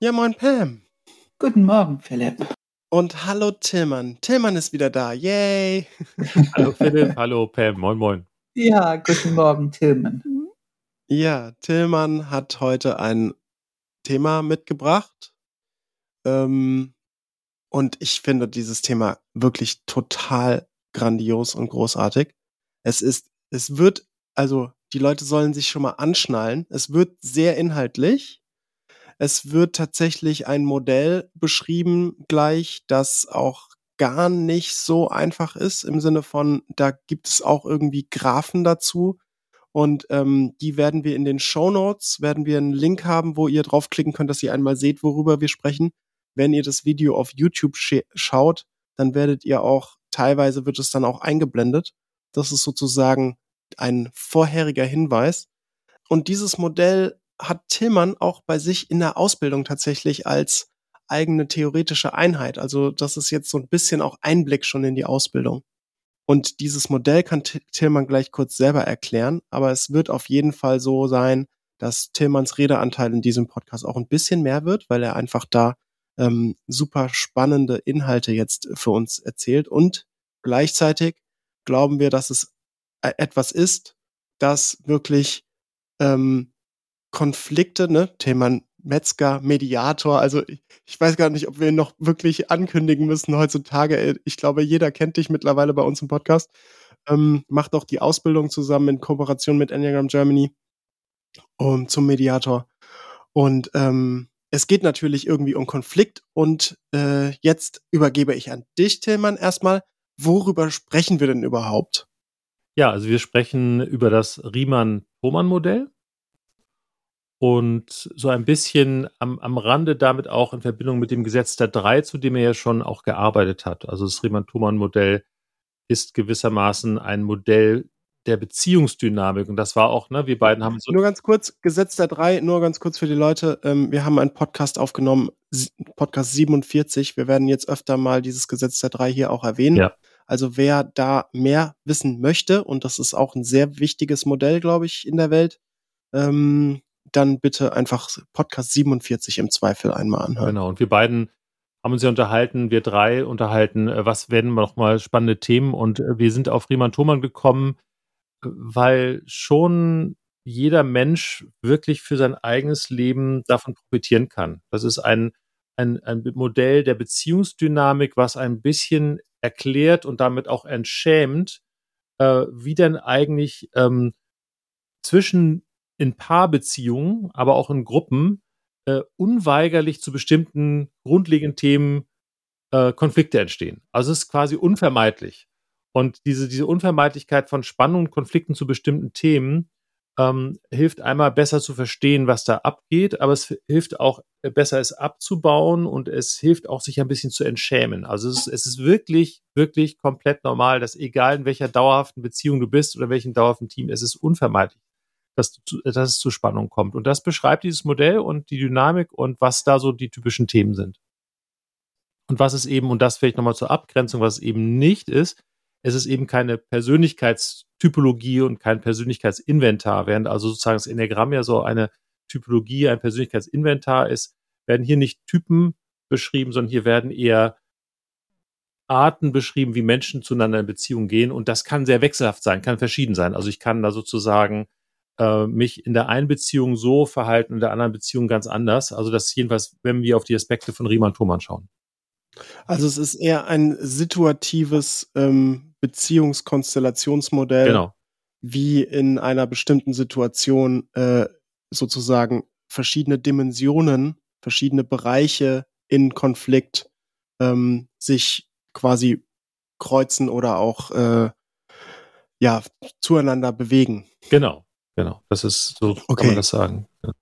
Ja, moin Pam. Guten Morgen, Philipp. Und hallo Tillmann. Tillmann ist wieder da. Yay. hallo Philipp, hallo Pam. Moin, moin. Ja, guten Morgen, Tillmann. Ja, Tillmann hat heute ein Thema mitgebracht. Ähm, und ich finde dieses Thema wirklich total grandios und großartig. Es ist, es wird, also die Leute sollen sich schon mal anschnallen. Es wird sehr inhaltlich. Es wird tatsächlich ein Modell beschrieben gleich, das auch gar nicht so einfach ist, im Sinne von, da gibt es auch irgendwie Graphen dazu. Und ähm, die werden wir in den Show Notes, werden wir einen Link haben, wo ihr draufklicken könnt, dass ihr einmal seht, worüber wir sprechen. Wenn ihr das Video auf YouTube schaut, dann werdet ihr auch, teilweise wird es dann auch eingeblendet. Das ist sozusagen ein vorheriger Hinweis. Und dieses Modell hat Tillmann auch bei sich in der Ausbildung tatsächlich als eigene theoretische Einheit. Also das ist jetzt so ein bisschen auch Einblick schon in die Ausbildung. Und dieses Modell kann Tillmann gleich kurz selber erklären, aber es wird auf jeden Fall so sein, dass Tillmanns Redeanteil in diesem Podcast auch ein bisschen mehr wird, weil er einfach da ähm, super spannende Inhalte jetzt für uns erzählt. Und gleichzeitig glauben wir, dass es e-, etwas ist, das wirklich ähm, Konflikte, ne, Thema Metzger, Mediator, also ich, ich weiß gar nicht, ob wir ihn noch wirklich ankündigen müssen heutzutage. Ich glaube, jeder kennt dich mittlerweile bei uns im Podcast. Ähm, macht auch die Ausbildung zusammen in Kooperation mit Enneagram Germany um, zum Mediator. Und ähm, es geht natürlich irgendwie um Konflikt und äh, jetzt übergebe ich an dich, Tillmann, erstmal. Worüber sprechen wir denn überhaupt? Ja, also wir sprechen über das Riemann-Thomann-Modell und so ein bisschen am, am Rande damit auch in Verbindung mit dem Gesetz der drei, zu dem er ja schon auch gearbeitet hat. Also das Riemann-Thomann-Modell ist gewissermaßen ein Modell der Beziehungsdynamik. Und das war auch, ne, wir beiden haben so. Nur ganz kurz, Gesetz der drei, nur ganz kurz für die Leute. Ähm, wir haben einen Podcast aufgenommen, Podcast 47. Wir werden jetzt öfter mal dieses Gesetz der drei hier auch erwähnen. Ja. Also wer da mehr wissen möchte, und das ist auch ein sehr wichtiges Modell, glaube ich, in der Welt, ähm, dann bitte einfach Podcast 47 im Zweifel einmal anhören. Genau, und wir beiden haben uns ja unterhalten, wir drei unterhalten, äh, was werden noch mal spannende Themen und äh, wir sind auf Riemann Thomann gekommen, weil schon jeder Mensch wirklich für sein eigenes Leben davon profitieren kann. Das ist ein, ein, ein Modell der Beziehungsdynamik, was ein bisschen erklärt und damit auch entschämt, äh, wie denn eigentlich ähm, zwischen in Paarbeziehungen, aber auch in Gruppen äh, unweigerlich zu bestimmten grundlegenden Themen äh, Konflikte entstehen. Also es ist quasi unvermeidlich. Und diese, diese Unvermeidlichkeit von Spannungen und Konflikten zu bestimmten Themen ähm, hilft einmal besser zu verstehen, was da abgeht, aber es hilft auch äh, besser, es abzubauen und es hilft auch, sich ein bisschen zu entschämen. Also es ist, es ist wirklich, wirklich komplett normal, dass egal in welcher dauerhaften Beziehung du bist oder welchem dauerhaften Team, es ist unvermeidlich dass, dass es zu Spannung kommt. Und das beschreibt dieses Modell und die Dynamik und was da so die typischen Themen sind. Und was es eben, und das vielleicht nochmal zur Abgrenzung, was es eben nicht ist, es ist eben keine Persönlichkeitstypologie und kein Persönlichkeitsinventar, während also sozusagen das Enneagramm ja so eine Typologie, ein Persönlichkeitsinventar ist, werden hier nicht Typen beschrieben, sondern hier werden eher Arten beschrieben, wie Menschen zueinander in Beziehung gehen. Und das kann sehr wechselhaft sein, kann verschieden sein. Also ich kann da sozusagen äh, mich in der einen Beziehung so verhalten, in der anderen Beziehung ganz anders. Also das ist jedenfalls, wenn wir auf die Aspekte von Riemann-Thomann schauen. Also es ist eher ein situatives ähm, Beziehungskonstellationsmodell, genau. wie in einer bestimmten Situation äh, sozusagen verschiedene Dimensionen, verschiedene Bereiche in Konflikt ähm, sich quasi kreuzen oder auch äh, ja zueinander bewegen. Genau, Genau, das ist so, okay. kann man das sagen. Ja,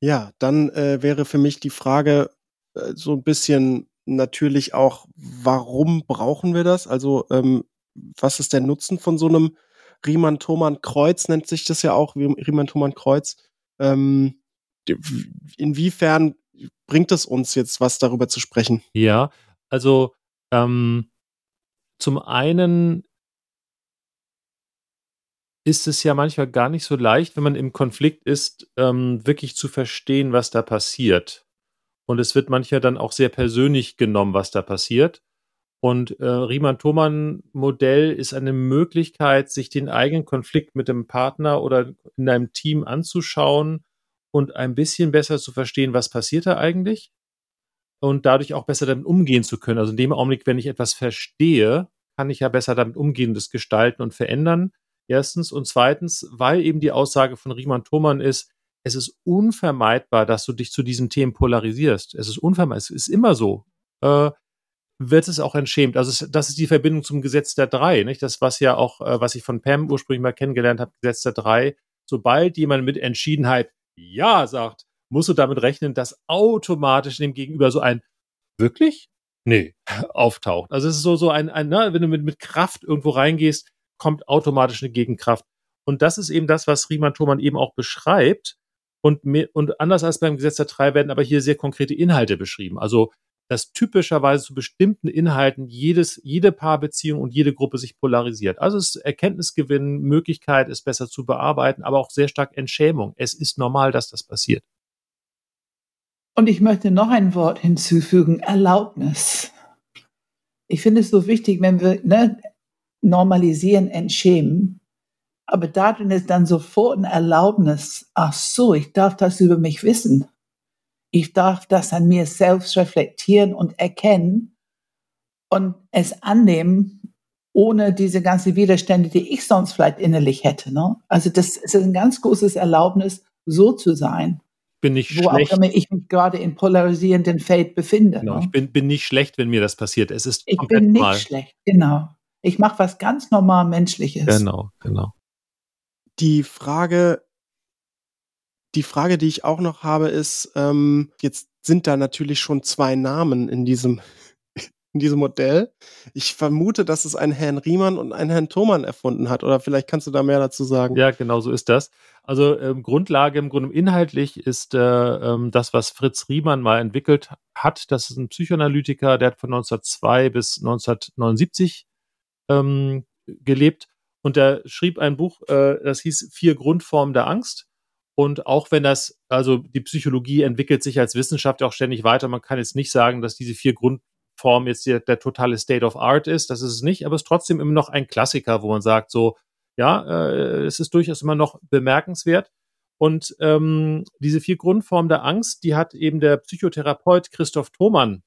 ja dann äh, wäre für mich die Frage äh, so ein bisschen natürlich auch, warum brauchen wir das? Also, ähm, was ist der Nutzen von so einem Riemann-Thomann-Kreuz, nennt sich das ja auch, Riemann-Thomann-Kreuz. Ähm, inwiefern bringt es uns jetzt was darüber zu sprechen? Ja, also ähm, zum einen ist es ja manchmal gar nicht so leicht, wenn man im Konflikt ist, ähm, wirklich zu verstehen, was da passiert. Und es wird manchmal dann auch sehr persönlich genommen, was da passiert. Und äh, Riemann-Thomann-Modell ist eine Möglichkeit, sich den eigenen Konflikt mit dem Partner oder in einem Team anzuschauen und ein bisschen besser zu verstehen, was passiert da eigentlich und dadurch auch besser damit umgehen zu können. Also in dem Augenblick, wenn ich etwas verstehe, kann ich ja besser damit umgehen, das gestalten und verändern. Erstens. Und zweitens, weil eben die Aussage von Riemann-Thomann ist, es ist unvermeidbar, dass du dich zu diesen Themen polarisierst. Es ist unvermeidbar, es ist immer so. Äh, wird es auch entschämt. Also es, das ist die Verbindung zum Gesetz der drei, nicht? Das, was ja auch, äh, was ich von Pam ursprünglich mal kennengelernt habe, Gesetz der drei. Sobald jemand mit Entschiedenheit Ja sagt, musst du damit rechnen, dass automatisch dem Gegenüber so ein wirklich? Nee, auftaucht. Also es ist so, so ein, ein ne, wenn du mit, mit Kraft irgendwo reingehst, kommt automatisch eine Gegenkraft. Und das ist eben das, was Riemann Thomann eben auch beschreibt. Und, und anders als beim Gesetz der drei werden aber hier sehr konkrete Inhalte beschrieben. Also dass typischerweise zu bestimmten Inhalten jedes, jede Paarbeziehung und jede Gruppe sich polarisiert. Also es ist Erkenntnisgewinn, Möglichkeit, es besser zu bearbeiten, aber auch sehr stark Entschämung. Es ist normal, dass das passiert. Und ich möchte noch ein Wort hinzufügen, Erlaubnis. Ich finde es so wichtig, wenn wir ne, normalisieren, entschämen, aber darin ist dann sofort ein Erlaubnis, ach so, ich darf das über mich wissen. Ich darf das an mir selbst reflektieren und erkennen und es annehmen, ohne diese ganzen Widerstände, die ich sonst vielleicht innerlich hätte. Ne? Also das ist ein ganz großes Erlaubnis, so zu sein. Bin nicht wo schlecht. auch immer ich mich gerade in polarisierenden Feld befinde. Genau, ne? ich bin, bin nicht schlecht, wenn mir das passiert. Es ist Ich komplett bin nicht normal. schlecht, genau. Ich mache was ganz normal Menschliches. Genau, genau. Die Frage, die Frage, die ich auch noch habe, ist, ähm, jetzt sind da natürlich schon zwei Namen in diesem, in diesem Modell. Ich vermute, dass es einen Herrn Riemann und einen Herrn Thomann erfunden hat. Oder vielleicht kannst du da mehr dazu sagen. Ja, genau so ist das. Also ähm, Grundlage im Grunde inhaltlich ist äh, ähm, das, was Fritz Riemann mal entwickelt hat. Das ist ein Psychoanalytiker, der hat von 1902 bis 1979 ähm, gelebt und der schrieb ein Buch, äh, das hieß Vier Grundformen der Angst. Und auch wenn das, also die Psychologie entwickelt sich als Wissenschaft auch ständig weiter, man kann jetzt nicht sagen, dass diese vier Grundformen jetzt der, der totale State of Art ist, das ist es nicht, aber es ist trotzdem immer noch ein Klassiker, wo man sagt, so, ja, äh, es ist durchaus immer noch bemerkenswert. Und ähm, diese vier Grundformen der Angst, die hat eben der Psychotherapeut Christoph Thomann,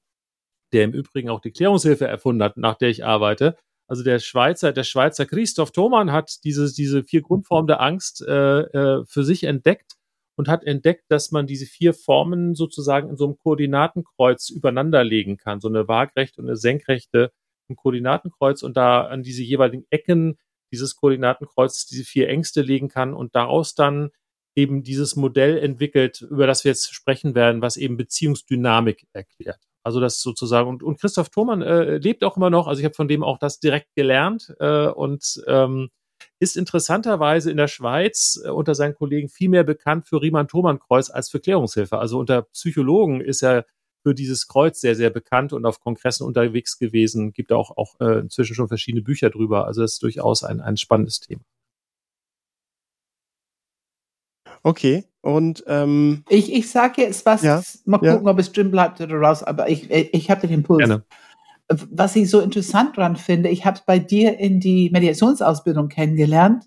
der im Übrigen auch die Klärungshilfe erfunden hat, nach der ich arbeite, also der Schweizer, der Schweizer Christoph Thomann hat diese, diese vier Grundformen der Angst äh, äh, für sich entdeckt und hat entdeckt, dass man diese vier Formen sozusagen in so einem Koordinatenkreuz übereinander legen kann. So eine waagrechte und eine senkrechte ein Koordinatenkreuz und da an diese jeweiligen Ecken dieses Koordinatenkreuzes diese vier Ängste legen kann und daraus dann eben dieses Modell entwickelt, über das wir jetzt sprechen werden, was eben Beziehungsdynamik erklärt. Also das sozusagen, und, und Christoph Thomann äh, lebt auch immer noch, also ich habe von dem auch das direkt gelernt äh, und ähm, ist interessanterweise in der Schweiz äh, unter seinen Kollegen viel mehr bekannt für Riemann-Thomann-Kreuz als für Klärungshilfe. Also unter Psychologen ist er für dieses Kreuz sehr, sehr bekannt und auf Kongressen unterwegs gewesen. Gibt auch, auch äh, inzwischen schon verschiedene Bücher drüber. Also es ist durchaus ein, ein spannendes Thema. Okay. Und ähm, Ich, ich sage jetzt was, Ja, mal ja. gucken, ob es drin bleibt oder raus, aber ich, ich habe den Impuls. Gerne. Was ich so interessant dran finde, ich habe es bei dir in die Mediationsausbildung kennengelernt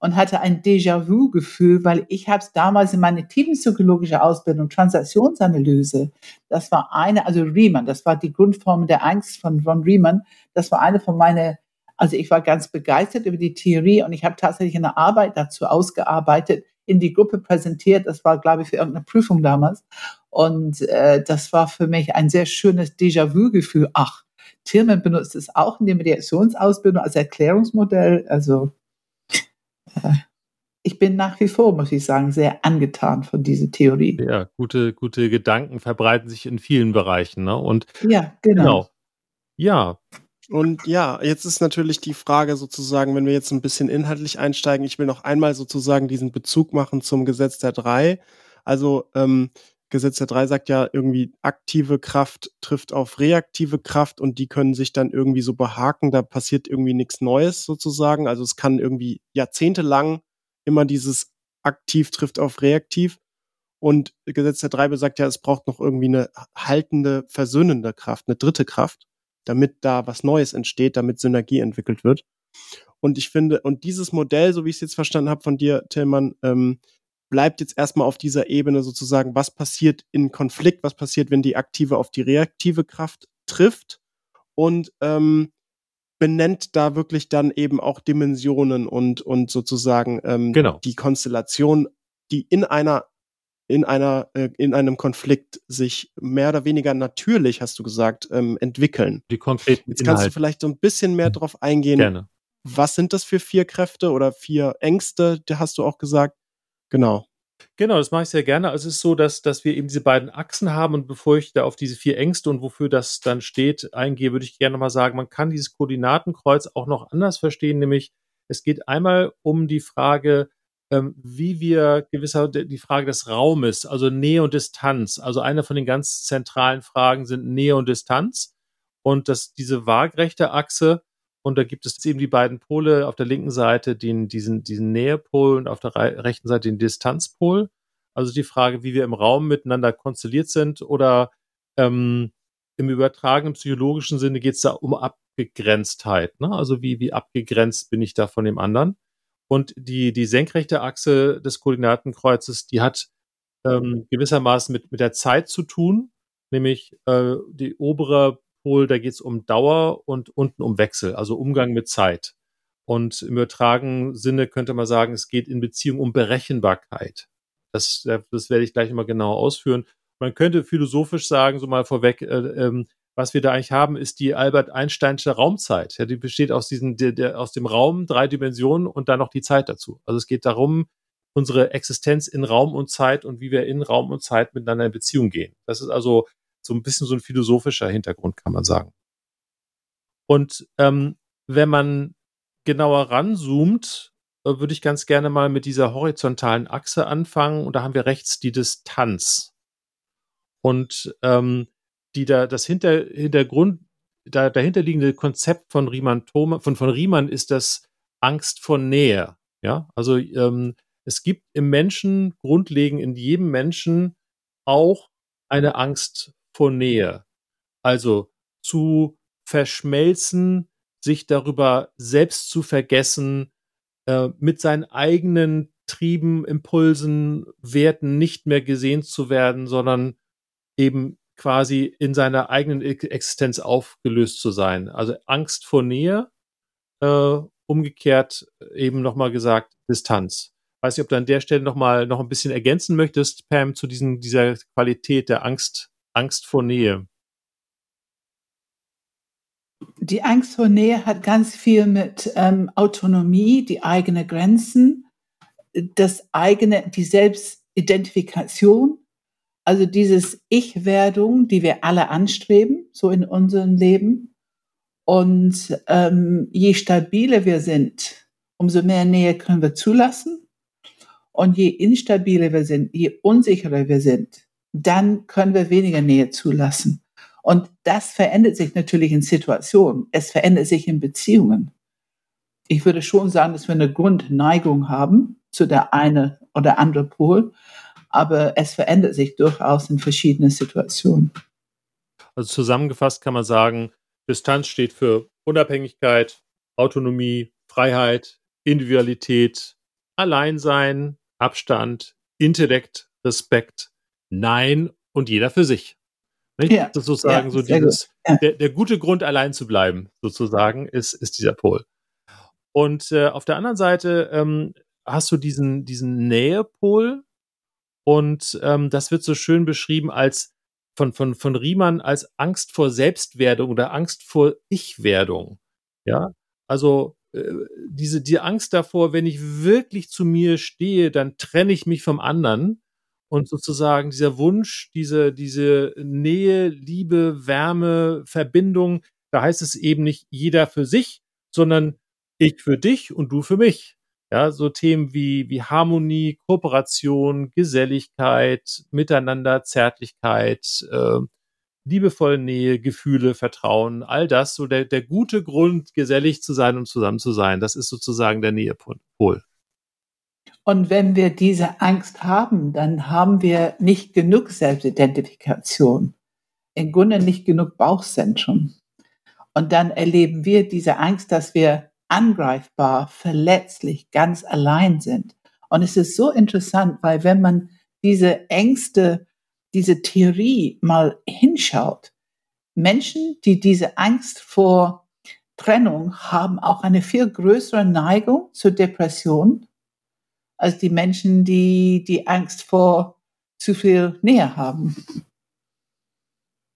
und hatte ein Déjà-vu-Gefühl, weil ich habe es damals in meine tiefenpsychologische Ausbildung, Transaktionsanalyse, das war eine, also Riemann, das war die Grundform der Angst von Ron Riemann, das war eine von meinen, also ich war ganz begeistert über die Theorie und ich habe tatsächlich eine Arbeit dazu ausgearbeitet, in die Gruppe präsentiert, das war, glaube ich, für irgendeine Prüfung damals und äh, das war für mich ein sehr schönes Déjà-vu-Gefühl, ach, Tillman benutzt es auch in der Mediationsausbildung als Erklärungsmodell. Also äh, ich bin nach wie vor, muss ich sagen, sehr angetan von dieser Theorie. Ja, gute, gute Gedanken verbreiten sich in vielen Bereichen. Ne? Und Ja, genau. genau. Ja, Und ja, jetzt ist natürlich die Frage sozusagen, wenn wir jetzt ein bisschen inhaltlich einsteigen, ich will noch einmal sozusagen diesen Bezug machen zum Gesetz der drei. Also ähm, Gesetz der drei sagt ja irgendwie, aktive Kraft trifft auf reaktive Kraft und die können sich dann irgendwie so behaken, da passiert irgendwie nichts Neues sozusagen. Also es kann irgendwie jahrzehntelang immer dieses aktiv trifft auf reaktiv. Und Gesetz der Drei besagt ja, es braucht noch irgendwie eine haltende, versöhnende Kraft, eine dritte Kraft, damit da was Neues entsteht, damit Synergie entwickelt wird. Und ich finde, und dieses Modell, so wie ich es jetzt verstanden habe von dir, Tillmann, ähm, bleibt jetzt erstmal auf dieser Ebene sozusagen, was passiert in Konflikt, was passiert, wenn die aktive auf die reaktive Kraft trifft und ähm, benennt da wirklich dann eben auch Dimensionen und, und sozusagen ähm, genau. die Konstellation, die in einer in einer äh, in einem Konflikt sich mehr oder weniger natürlich, hast du gesagt, ähm, entwickeln. Die konkreten Jetzt kannst du vielleicht so ein bisschen mehr drauf eingehen. Gerne. Was sind das für vier Kräfte oder vier Ängste? Hast du auch gesagt. Genau. Genau, das mache ich sehr gerne. Also es ist so, dass, dass wir eben diese beiden Achsen haben und bevor ich da auf diese vier Ängste und wofür das dann steht eingehe, würde ich gerne nochmal sagen, man kann dieses Koordinatenkreuz auch noch anders verstehen, nämlich es geht einmal um die Frage, ähm, wie wir gewisser die Frage des Raumes, also Nähe und Distanz. Also eine von den ganz zentralen Fragen sind Nähe und Distanz. Und dass diese waagrechte Achse, und da gibt es eben die beiden Pole auf der linken Seite, den, diesen, diesen Nähepol und auf der rechten Seite den Distanzpol. Also die Frage, wie wir im Raum miteinander konstelliert sind oder ähm, im übertragenen psychologischen Sinne geht es da um Abgegrenztheit. Ne? Also wie, wie abgegrenzt bin ich da von dem anderen? Und die, die senkrechte Achse des Koordinatenkreuzes, die hat ähm, gewissermaßen mit, mit der Zeit zu tun, nämlich äh, die obere Pol, da geht es um Dauer und unten um Wechsel, also Umgang mit Zeit. Und im übertragenen Sinne könnte man sagen, es geht in Beziehung um Berechenbarkeit. Das, das werde ich gleich mal genau ausführen. Man könnte philosophisch sagen, so mal vorweg, äh, ähm, was wir da eigentlich haben, ist die Albert Einsteinsche Raumzeit. Ja, die besteht aus diesen, der, der, aus dem Raum, drei Dimensionen und dann noch die Zeit dazu. Also es geht darum, unsere Existenz in Raum und Zeit und wie wir in Raum und Zeit miteinander in Beziehung gehen. Das ist also so ein bisschen so ein philosophischer Hintergrund, kann man sagen. Und ähm, wenn man genauer ranzoomt, äh, würde ich ganz gerne mal mit dieser horizontalen Achse anfangen. Und da haben wir rechts die Distanz. Und ähm, die da das Hinter, Hintergrund, da, dahinterliegende Konzept von Riemann Thoma, von, von Riemann ist das Angst vor Nähe. Ja, also ähm, es gibt im Menschen grundlegend in jedem Menschen auch eine Angst vor Nähe. Also zu verschmelzen, sich darüber selbst zu vergessen, äh, mit seinen eigenen Trieben, Impulsen, Werten nicht mehr gesehen zu werden, sondern eben quasi in seiner eigenen Existenz aufgelöst zu sein. Also Angst vor Nähe, äh, umgekehrt eben nochmal gesagt Distanz. Weiß nicht, ob du an der Stelle nochmal noch ein bisschen ergänzen möchtest, Pam, zu diesen, dieser Qualität der Angst, Angst vor Nähe. Die Angst vor Nähe hat ganz viel mit ähm, Autonomie, die eigenen Grenzen, das eigene, die Selbstidentifikation also dieses Ich-Werdung, die wir alle anstreben, so in unserem Leben. Und ähm, je stabiler wir sind, umso mehr Nähe können wir zulassen. Und je instabiler wir sind, je unsicherer wir sind, dann können wir weniger Nähe zulassen. Und das verändert sich natürlich in Situationen. Es verändert sich in Beziehungen. Ich würde schon sagen, dass wir eine Grundneigung haben zu der eine oder andere Pol aber es verändert sich durchaus in verschiedenen Situationen. Also zusammengefasst kann man sagen, Distanz steht für Unabhängigkeit, Autonomie, Freiheit, Individualität, Alleinsein, Abstand, Intellekt, Respekt, Nein und jeder für sich. Nicht? Ja, sozusagen ja, so dieses, ja. der, der, gute Grund, allein zu bleiben, sozusagen, ist, ist dieser Pol. Und äh, auf der anderen Seite ähm, hast du diesen, diesen Nähepol, und ähm, das wird so schön beschrieben als von, von, von Riemann als Angst vor Selbstwerdung oder Angst vor Ich-Werdung. Ja, also äh, diese die Angst davor, wenn ich wirklich zu mir stehe, dann trenne ich mich vom anderen. Und sozusagen dieser Wunsch, diese, diese Nähe, Liebe, Wärme, Verbindung, da heißt es eben nicht jeder für sich, sondern ich für dich und du für mich. Ja, so Themen wie, wie Harmonie, Kooperation, Geselligkeit, Miteinander, Zärtlichkeit, äh, liebevolle Nähe, Gefühle, Vertrauen, all das, so der, der gute Grund, gesellig zu sein und zusammen zu sein, das ist sozusagen der Nähepol. Und wenn wir diese Angst haben, dann haben wir nicht genug Selbstidentifikation, im Grunde nicht genug Bauchzentrum. Und dann erleben wir diese Angst, dass wir angreifbar, verletzlich, ganz allein sind. Und es ist so interessant, weil wenn man diese Ängste, diese Theorie mal hinschaut, Menschen, die diese Angst vor Trennung haben, auch eine viel größere Neigung zur Depression als die Menschen, die die Angst vor zu viel Nähe haben.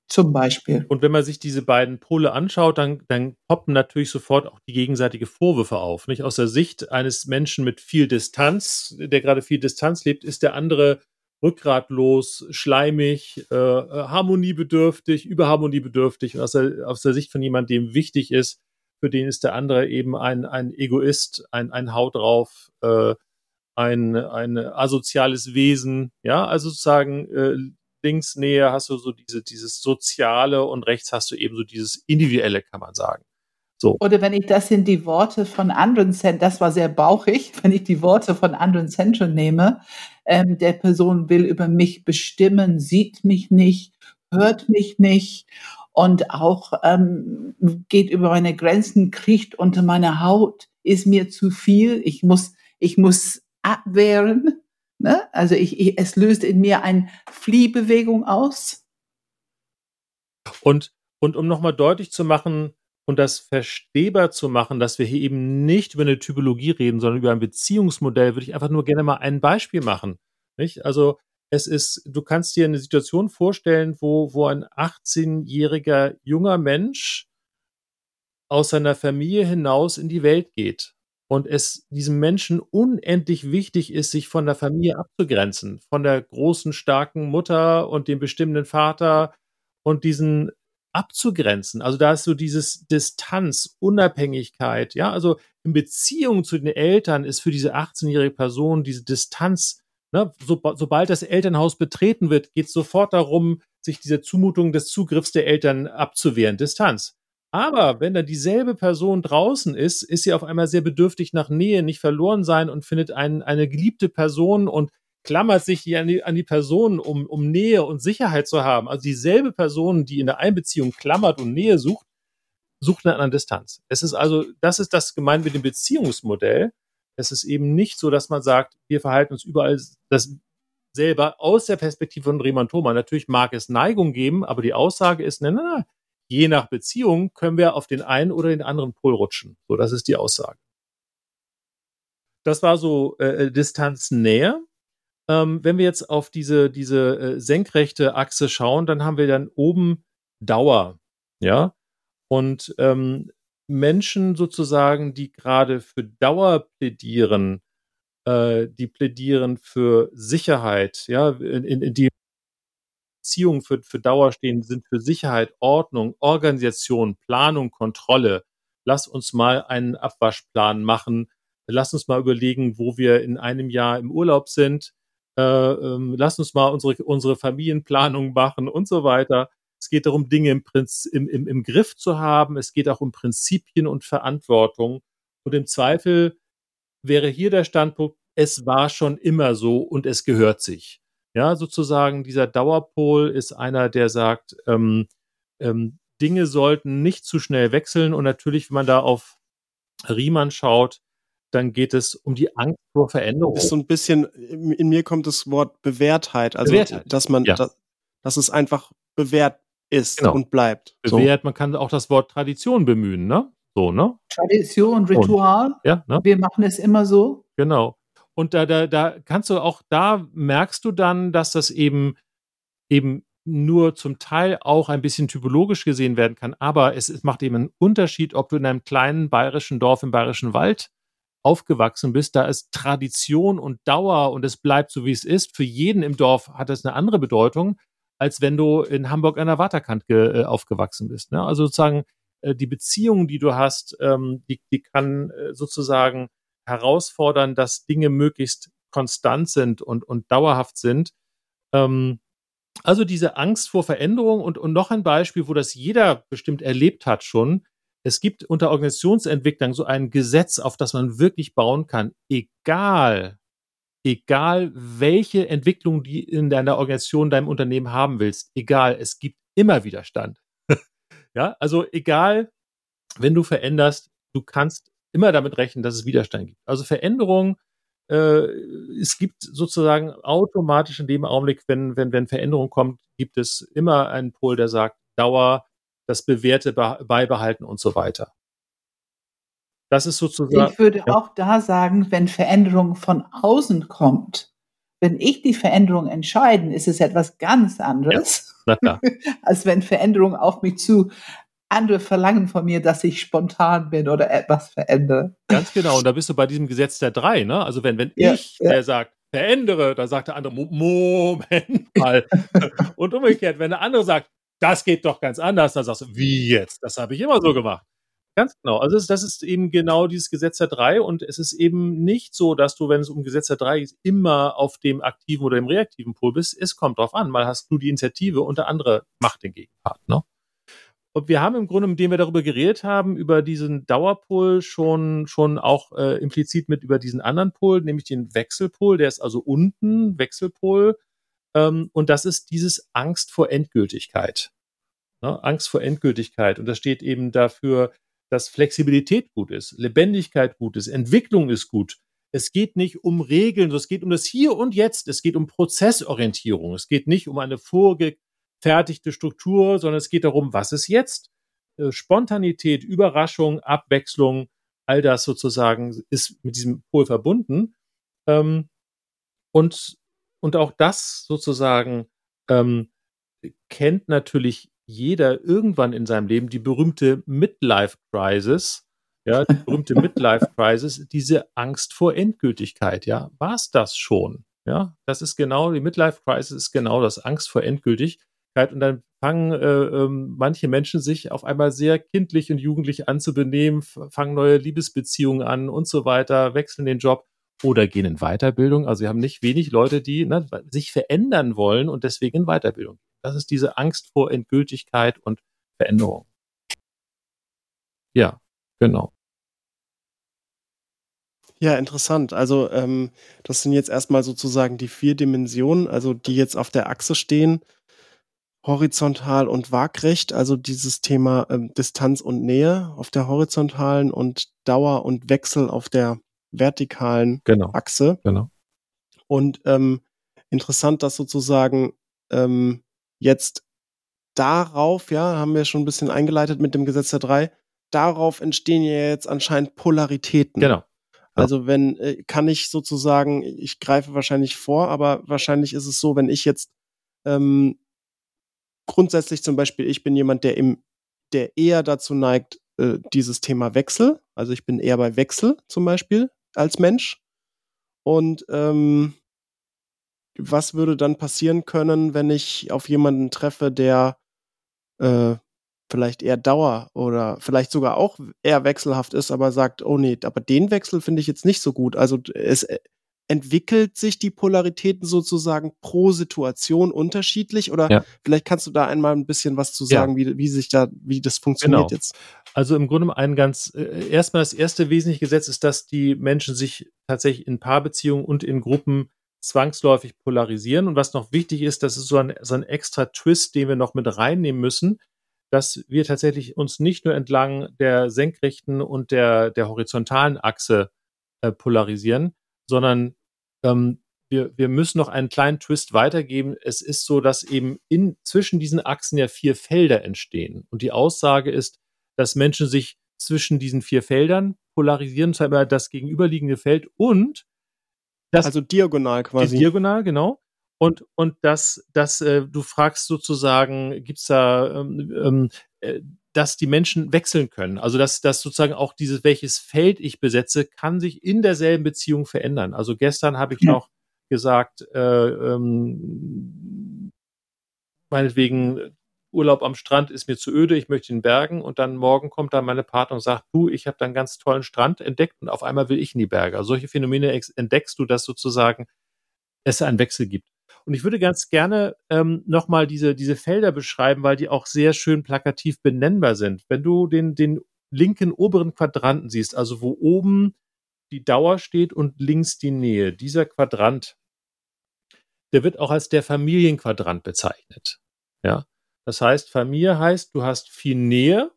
Zum Beispiel. Und wenn man sich diese beiden Pole anschaut, dann, dann poppen natürlich sofort auch die gegenseitige Vorwürfe auf. Nicht aus der Sicht eines Menschen mit viel Distanz, der gerade viel Distanz lebt, ist der andere rückgratlos, schleimig, äh, harmoniebedürftig, überharmoniebedürftig. Und aus der, aus der Sicht von jemandem, dem wichtig ist, für den ist der andere eben ein, ein Egoist, ein, ein Haut drauf, äh, ein, ein asoziales Wesen. Ja, also sozusagen äh, links näher hast du so diese, dieses Soziale und rechts hast du eben so dieses Individuelle, kann man sagen. So. Oder wenn ich das in die Worte von anderen Zentren, das war sehr bauchig, wenn ich die Worte von anderen Zentren nehme, ähm, der Person will über mich bestimmen, sieht mich nicht, hört mich nicht und auch ähm, geht über meine Grenzen, kriecht unter meine Haut, ist mir zu viel, ich muss, ich muss abwehren. Ne? Also ich, ich, es löst in mir eine Fliehbewegung aus. Und, und um nochmal deutlich zu machen und das verstehbar zu machen, dass wir hier eben nicht über eine Typologie reden, sondern über ein Beziehungsmodell, würde ich einfach nur gerne mal ein Beispiel machen. Nicht? Also es ist, du kannst dir eine Situation vorstellen, wo, wo ein 18-jähriger junger Mensch aus seiner Familie hinaus in die Welt geht und es diesem Menschen unendlich wichtig ist, sich von der Familie abzugrenzen, von der großen, starken Mutter und dem bestimmenden Vater und diesen abzugrenzen. Also da ist so dieses Distanz, Unabhängigkeit, ja, also in Beziehung zu den Eltern ist für diese 18-jährige Person diese Distanz, ne, so, sobald das Elternhaus betreten wird, geht es sofort darum, sich dieser Zumutung des Zugriffs der Eltern abzuwehren, Distanz. Aber wenn dann dieselbe Person draußen ist, ist sie auf einmal sehr bedürftig nach Nähe, nicht verloren sein und findet ein, eine geliebte Person und klammert sich hier an die, an die Person, um, um Nähe und Sicherheit zu haben. Also dieselbe Person, die in der Einbeziehung klammert und Nähe sucht, sucht eine andere Distanz. Es ist also, das ist das gemeint mit dem Beziehungsmodell. Es ist eben nicht so, dass man sagt, wir verhalten uns überall das selber aus der Perspektive von Riemann Thoma. Natürlich mag es Neigung geben, aber die Aussage ist, nein, nein, nein, je nach Beziehung können wir auf den einen oder den anderen Pol rutschen. So, das ist die Aussage. Das war so äh, äh Distanznähe. Ähm, wenn wir jetzt auf diese, diese äh, senkrechte Achse schauen, dann haben wir dann oben Dauer. Ja. Und ähm, Menschen sozusagen, die gerade für Dauer plädieren, äh, die plädieren für Sicherheit, ja, in, in, die Beziehungen für, für Dauer stehen, sind für Sicherheit, Ordnung, Organisation, Planung, Kontrolle. Lass uns mal einen Abwaschplan machen. Lass uns mal überlegen, wo wir in einem Jahr im Urlaub sind. Äh, ähm, lass uns mal unsere, unsere Familienplanung machen und so weiter. Es geht darum, Dinge im, Prinz, im, im, im Griff zu haben. Es geht auch um Prinzipien und Verantwortung. Und im Zweifel wäre hier der Standpunkt, es war schon immer so und es gehört sich. Ja, sozusagen dieser Dauerpol ist einer, der sagt, ähm, ähm, Dinge sollten nicht zu schnell wechseln. Und natürlich, wenn man da auf Riemann schaut, dann geht es um die Angst vor Veränderung. Ist so ein bisschen, in mir kommt das Wort Bewährtheit, also Bewährtheit. dass man, ja. dass, dass es einfach bewährt ist genau. und bleibt. Bewährt, so. man kann auch das Wort Tradition bemühen, ne? So, ne? Tradition, Ritual. Und, ja, ne? Wir machen es immer so. Genau. Und da, da, da kannst du auch, da merkst du dann, dass das eben, eben nur zum Teil auch ein bisschen typologisch gesehen werden kann. Aber es, es macht eben einen Unterschied, ob du in einem kleinen bayerischen Dorf im bayerischen Wald aufgewachsen bist. Da ist Tradition und Dauer und es bleibt so, wie es ist. Für jeden im Dorf hat das eine andere Bedeutung, als wenn du in Hamburg an der Waterkant äh, aufgewachsen bist. Ne? Also sozusagen äh, die Beziehung, die du hast, ähm, die, die kann äh, sozusagen herausfordern, dass Dinge möglichst konstant sind und, und dauerhaft sind. Ähm, also diese Angst vor Veränderung und, und noch ein Beispiel, wo das jeder bestimmt erlebt hat schon. Es gibt unter Organisationsentwicklern so ein Gesetz, auf das man wirklich bauen kann, egal egal welche Entwicklung die in deiner Organisation, deinem Unternehmen haben willst, egal, es gibt immer Widerstand. ja, also egal, wenn du veränderst, du kannst immer damit rechnen, dass es Widerstand gibt. Also Veränderung, äh, es gibt sozusagen automatisch in dem Augenblick, wenn, wenn, wenn Veränderung kommt, gibt es immer einen Pol, der sagt, Dauer, das Bewährte beibehalten und so weiter. Das ist sozusagen. Ich würde ja. auch da sagen, wenn Veränderung von außen kommt, wenn ich die Veränderung entscheiden, ist es etwas ganz anderes, ja, als wenn Veränderung auf mich zu andere verlangen von mir, dass ich spontan bin oder etwas verändere. Ganz genau. Und da bist du bei diesem Gesetz der drei, ne? Also wenn, wenn ja, ich, ja. der sagt, verändere, dann sagt der andere, Moment mal. Und umgekehrt, wenn der andere sagt, das geht doch ganz anders, dann sagst du, wie jetzt? Das habe ich immer so gemacht. Ganz genau. Also das ist eben genau dieses Gesetz der drei und es ist eben nicht so, dass du, wenn es um Gesetz der drei geht, immer auf dem aktiven oder dem reaktiven Pol bist. Es kommt drauf an. Mal hast du die Initiative und der andere macht den Gegenpart. Ne? Und wir haben im Grunde, indem wir darüber geredet haben, über diesen Dauerpol schon, schon auch äh, implizit mit über diesen anderen Pol, nämlich den Wechselpol, der ist also unten, Wechselpol. Ähm, und das ist dieses Angst vor Endgültigkeit. Ne? Angst vor Endgültigkeit. Und das steht eben dafür, dass Flexibilität gut ist, Lebendigkeit gut ist, Entwicklung ist gut. Es geht nicht um Regeln, es geht um das Hier und Jetzt. Es geht um Prozessorientierung. Es geht nicht um eine vorgefertigte Struktur, sondern es geht darum, was ist jetzt? Äh, Spontanität, Überraschung, Abwechslung, all das sozusagen ist mit diesem Pol verbunden. Ähm, und, und auch das sozusagen ähm, kennt natürlich jeder irgendwann in seinem Leben die berühmte Midlife Crisis, ja, die berühmte Midlife Crisis, diese Angst vor Endgültigkeit, ja, war es das schon? Ja, das ist genau, die Midlife Crisis ist genau das Angst vor Endgültigkeit und dann fangen äh, ähm, manche Menschen sich auf einmal sehr kindlich und jugendlich an zu benehmen, fangen neue Liebesbeziehungen an und so weiter, wechseln den Job oder gehen in Weiterbildung. Also wir haben nicht wenig Leute, die ne, sich verändern wollen und deswegen in Weiterbildung das ist diese Angst vor Endgültigkeit und Veränderung. Ja, genau. Ja, interessant. Also ähm, das sind jetzt erstmal sozusagen die vier Dimensionen, also die jetzt auf der Achse stehen, horizontal und waagrecht, also dieses Thema ähm, Distanz und Nähe auf der horizontalen und Dauer und Wechsel auf der vertikalen genau. Achse. Genau. Und ähm, interessant, dass sozusagen ähm, Jetzt darauf, ja, haben wir schon ein bisschen eingeleitet mit dem Gesetz der drei, darauf entstehen ja jetzt anscheinend Polaritäten. Genau. Also wenn, äh, kann ich sozusagen, ich greife wahrscheinlich vor, aber wahrscheinlich ist es so, wenn ich jetzt ähm, grundsätzlich zum Beispiel, ich bin jemand, der im, der eher dazu neigt, äh, dieses Thema Wechsel, also ich bin eher bei Wechsel zum Beispiel als Mensch. Und ähm, was würde dann passieren können, wenn ich auf jemanden treffe, der äh, vielleicht eher Dauer oder vielleicht sogar auch eher wechselhaft ist, aber sagt, oh nee, aber den Wechsel finde ich jetzt nicht so gut. Also es äh, entwickelt sich die Polaritäten sozusagen pro Situation unterschiedlich oder ja. vielleicht kannst du da einmal ein bisschen was zu sagen, ja. wie, wie sich da, wie das funktioniert genau. jetzt. Also im Grunde ein ganz, äh, erstmal das erste wesentliche Gesetz ist, dass die Menschen sich tatsächlich in Paarbeziehungen und in Gruppen zwangsläufig polarisieren. Und was noch wichtig ist, das ist so ein, so ein extra Twist, den wir noch mit reinnehmen müssen, dass wir tatsächlich uns nicht nur entlang der senkrechten und der, der horizontalen Achse äh, polarisieren, sondern ähm, wir, wir müssen noch einen kleinen Twist weitergeben. Es ist so, dass eben in, zwischen diesen Achsen ja vier Felder entstehen. Und die Aussage ist, dass Menschen sich zwischen diesen vier Feldern polarisieren, zwar das gegenüberliegende Feld und das, also diagonal quasi. Diagonal, genau. Und, und das, das äh, du fragst sozusagen, gibt's da, ähm, ähm, äh, dass die Menschen wechseln können. Also dass, dass sozusagen auch dieses, welches Feld ich besetze, kann sich in derselben Beziehung verändern. Also gestern habe ich ja. noch gesagt, äh, ähm, meinetwegen Urlaub am Strand ist mir zu öde, ich möchte in den Bergen und dann morgen kommt dann meine Partner und sagt, du, ich habe da einen ganz tollen Strand entdeckt und auf einmal will ich in die Berge. Also solche Phänomene entdeckst du, dass sozusagen es einen Wechsel gibt. Und ich würde ganz gerne ähm, nochmal diese, diese Felder beschreiben, weil die auch sehr schön plakativ benennbar sind. Wenn du den, den linken oberen Quadranten siehst, also wo oben die Dauer steht und links die Nähe. Dieser Quadrant, der wird auch als der Familienquadrant bezeichnet. Ja. Das heißt, Familie heißt, du hast viel Nähe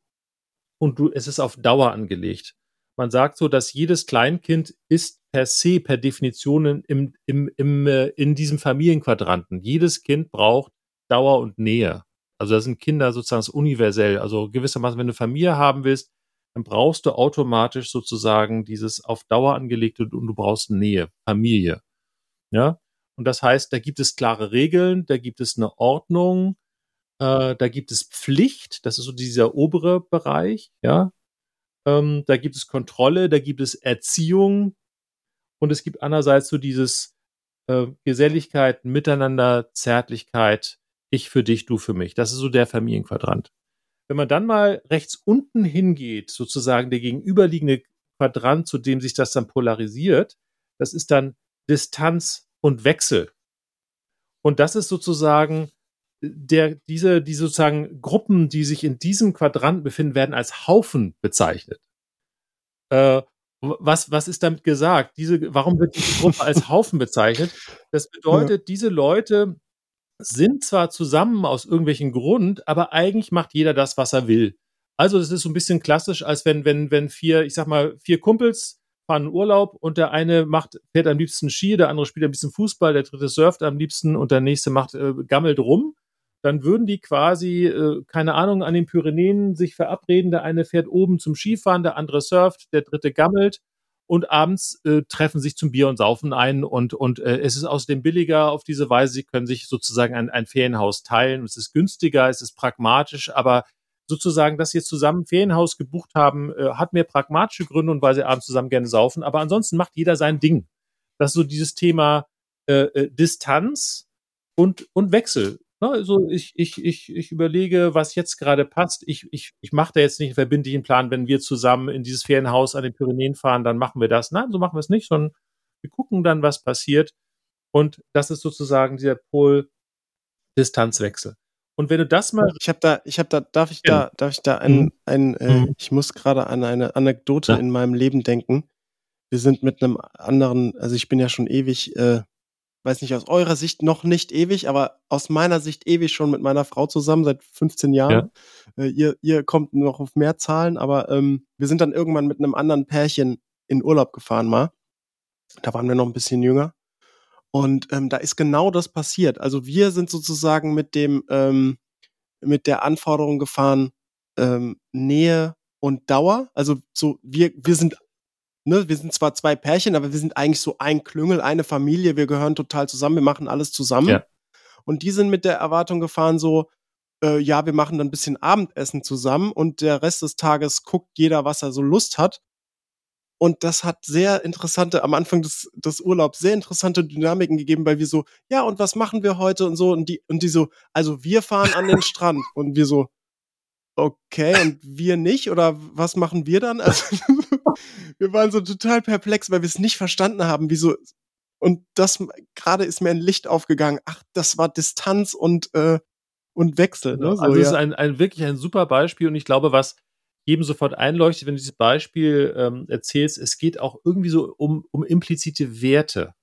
und du, es ist auf Dauer angelegt. Man sagt so, dass jedes Kleinkind ist per se, per Definition im, im, im, äh, in diesem Familienquadranten. Jedes Kind braucht Dauer und Nähe. Also das sind Kinder sozusagen universell. Also gewissermaßen, wenn du Familie haben willst, dann brauchst du automatisch sozusagen dieses auf Dauer angelegte und du brauchst Nähe, Familie. Ja. Und das heißt, da gibt es klare Regeln, da gibt es eine Ordnung, äh, da gibt es Pflicht, das ist so dieser obere Bereich, ja. Ähm, da gibt es Kontrolle, da gibt es Erziehung und es gibt andererseits so dieses äh, Geselligkeit, Miteinander, Zärtlichkeit, ich für dich, du für mich. Das ist so der Familienquadrant. Wenn man dann mal rechts unten hingeht, sozusagen der gegenüberliegende Quadrant, zu dem sich das dann polarisiert, das ist dann Distanz und Wechsel. Und das ist sozusagen der, diese, die sozusagen Gruppen, die sich in diesem Quadrant befinden, werden als Haufen bezeichnet. Äh, was, was ist damit gesagt? Diese, warum wird diese Gruppe als Haufen bezeichnet? Das bedeutet, diese Leute sind zwar zusammen aus irgendwelchen Grund, aber eigentlich macht jeder das, was er will. Also das ist so ein bisschen klassisch, als wenn, wenn, wenn vier, ich sag mal, vier Kumpels fahren in Urlaub und der eine macht, fährt am liebsten Ski, der andere spielt ein bisschen Fußball, der dritte surft am liebsten und der nächste macht, äh, gammelt rum. Dann würden die quasi, äh, keine Ahnung, an den Pyrenäen sich verabreden. Der eine fährt oben zum Skifahren, der andere surft, der dritte gammelt und abends äh, treffen sich zum Bier und Saufen ein und, und äh, es ist außerdem billiger auf diese Weise. Sie können sich sozusagen ein, ein Ferienhaus teilen. Es ist günstiger, es ist pragmatisch, aber sozusagen, dass sie zusammen ein Ferienhaus gebucht haben, äh, hat mehr pragmatische Gründe und weil sie abends zusammen gerne saufen. Aber ansonsten macht jeder sein Ding. Das ist so dieses Thema äh, äh, Distanz und, und Wechsel. Ne, also ich, ich, ich, ich überlege, was jetzt gerade passt. Ich, ich, ich mache da jetzt nicht einen verbindlichen Plan, wenn wir zusammen in dieses Ferienhaus an den Pyrenäen fahren, dann machen wir das. Nein, so machen wir es nicht, sondern wir gucken dann, was passiert. Und das ist sozusagen dieser Pol-Distanzwechsel. Und wenn du das mal. Ich habe da, ich habe da, darf ich da, darf ich da ein, mhm. ein äh, mhm. ich muss gerade an eine Anekdote ja. in meinem Leben denken. Wir sind mit einem anderen, also ich bin ja schon ewig äh, weiß nicht, aus eurer Sicht noch nicht ewig, aber aus meiner Sicht ewig schon mit meiner Frau zusammen, seit 15 Jahren. Ja. Äh, ihr, ihr kommt noch auf mehr Zahlen, aber ähm, wir sind dann irgendwann mit einem anderen Pärchen in Urlaub gefahren mal. Da waren wir noch ein bisschen jünger. Und ähm, da ist genau das passiert. Also wir sind sozusagen mit dem, ähm, mit der Anforderung gefahren, ähm, Nähe und Dauer. Also so, wir, wir sind ne, wir sind zwar zwei Pärchen, aber wir sind eigentlich so ein Klüngel, eine Familie, wir gehören total zusammen, wir machen alles zusammen. Ja. Und die sind mit der Erwartung gefahren, so, äh, ja, wir machen dann ein bisschen Abendessen zusammen und der Rest des Tages guckt jeder, was er so Lust hat. Und das hat sehr interessante, am Anfang des, des Urlaubs, sehr interessante Dynamiken gegeben, weil wir so, ja, und was machen wir heute und so, und die, und die so, also wir fahren an den Strand und wir so, okay, und wir nicht? Oder was machen wir dann? Also, wir waren so total perplex, weil wir es nicht verstanden haben, wieso. Und das gerade ist mir ein Licht aufgegangen. Ach, das war Distanz und, äh, und Wechsel. Ne? So, also, es ja. ist ein, ein wirklich ein super Beispiel und ich glaube, was jedem sofort einleuchtet, wenn du dieses Beispiel ähm, erzählst, es geht auch irgendwie so um, um implizite Werte.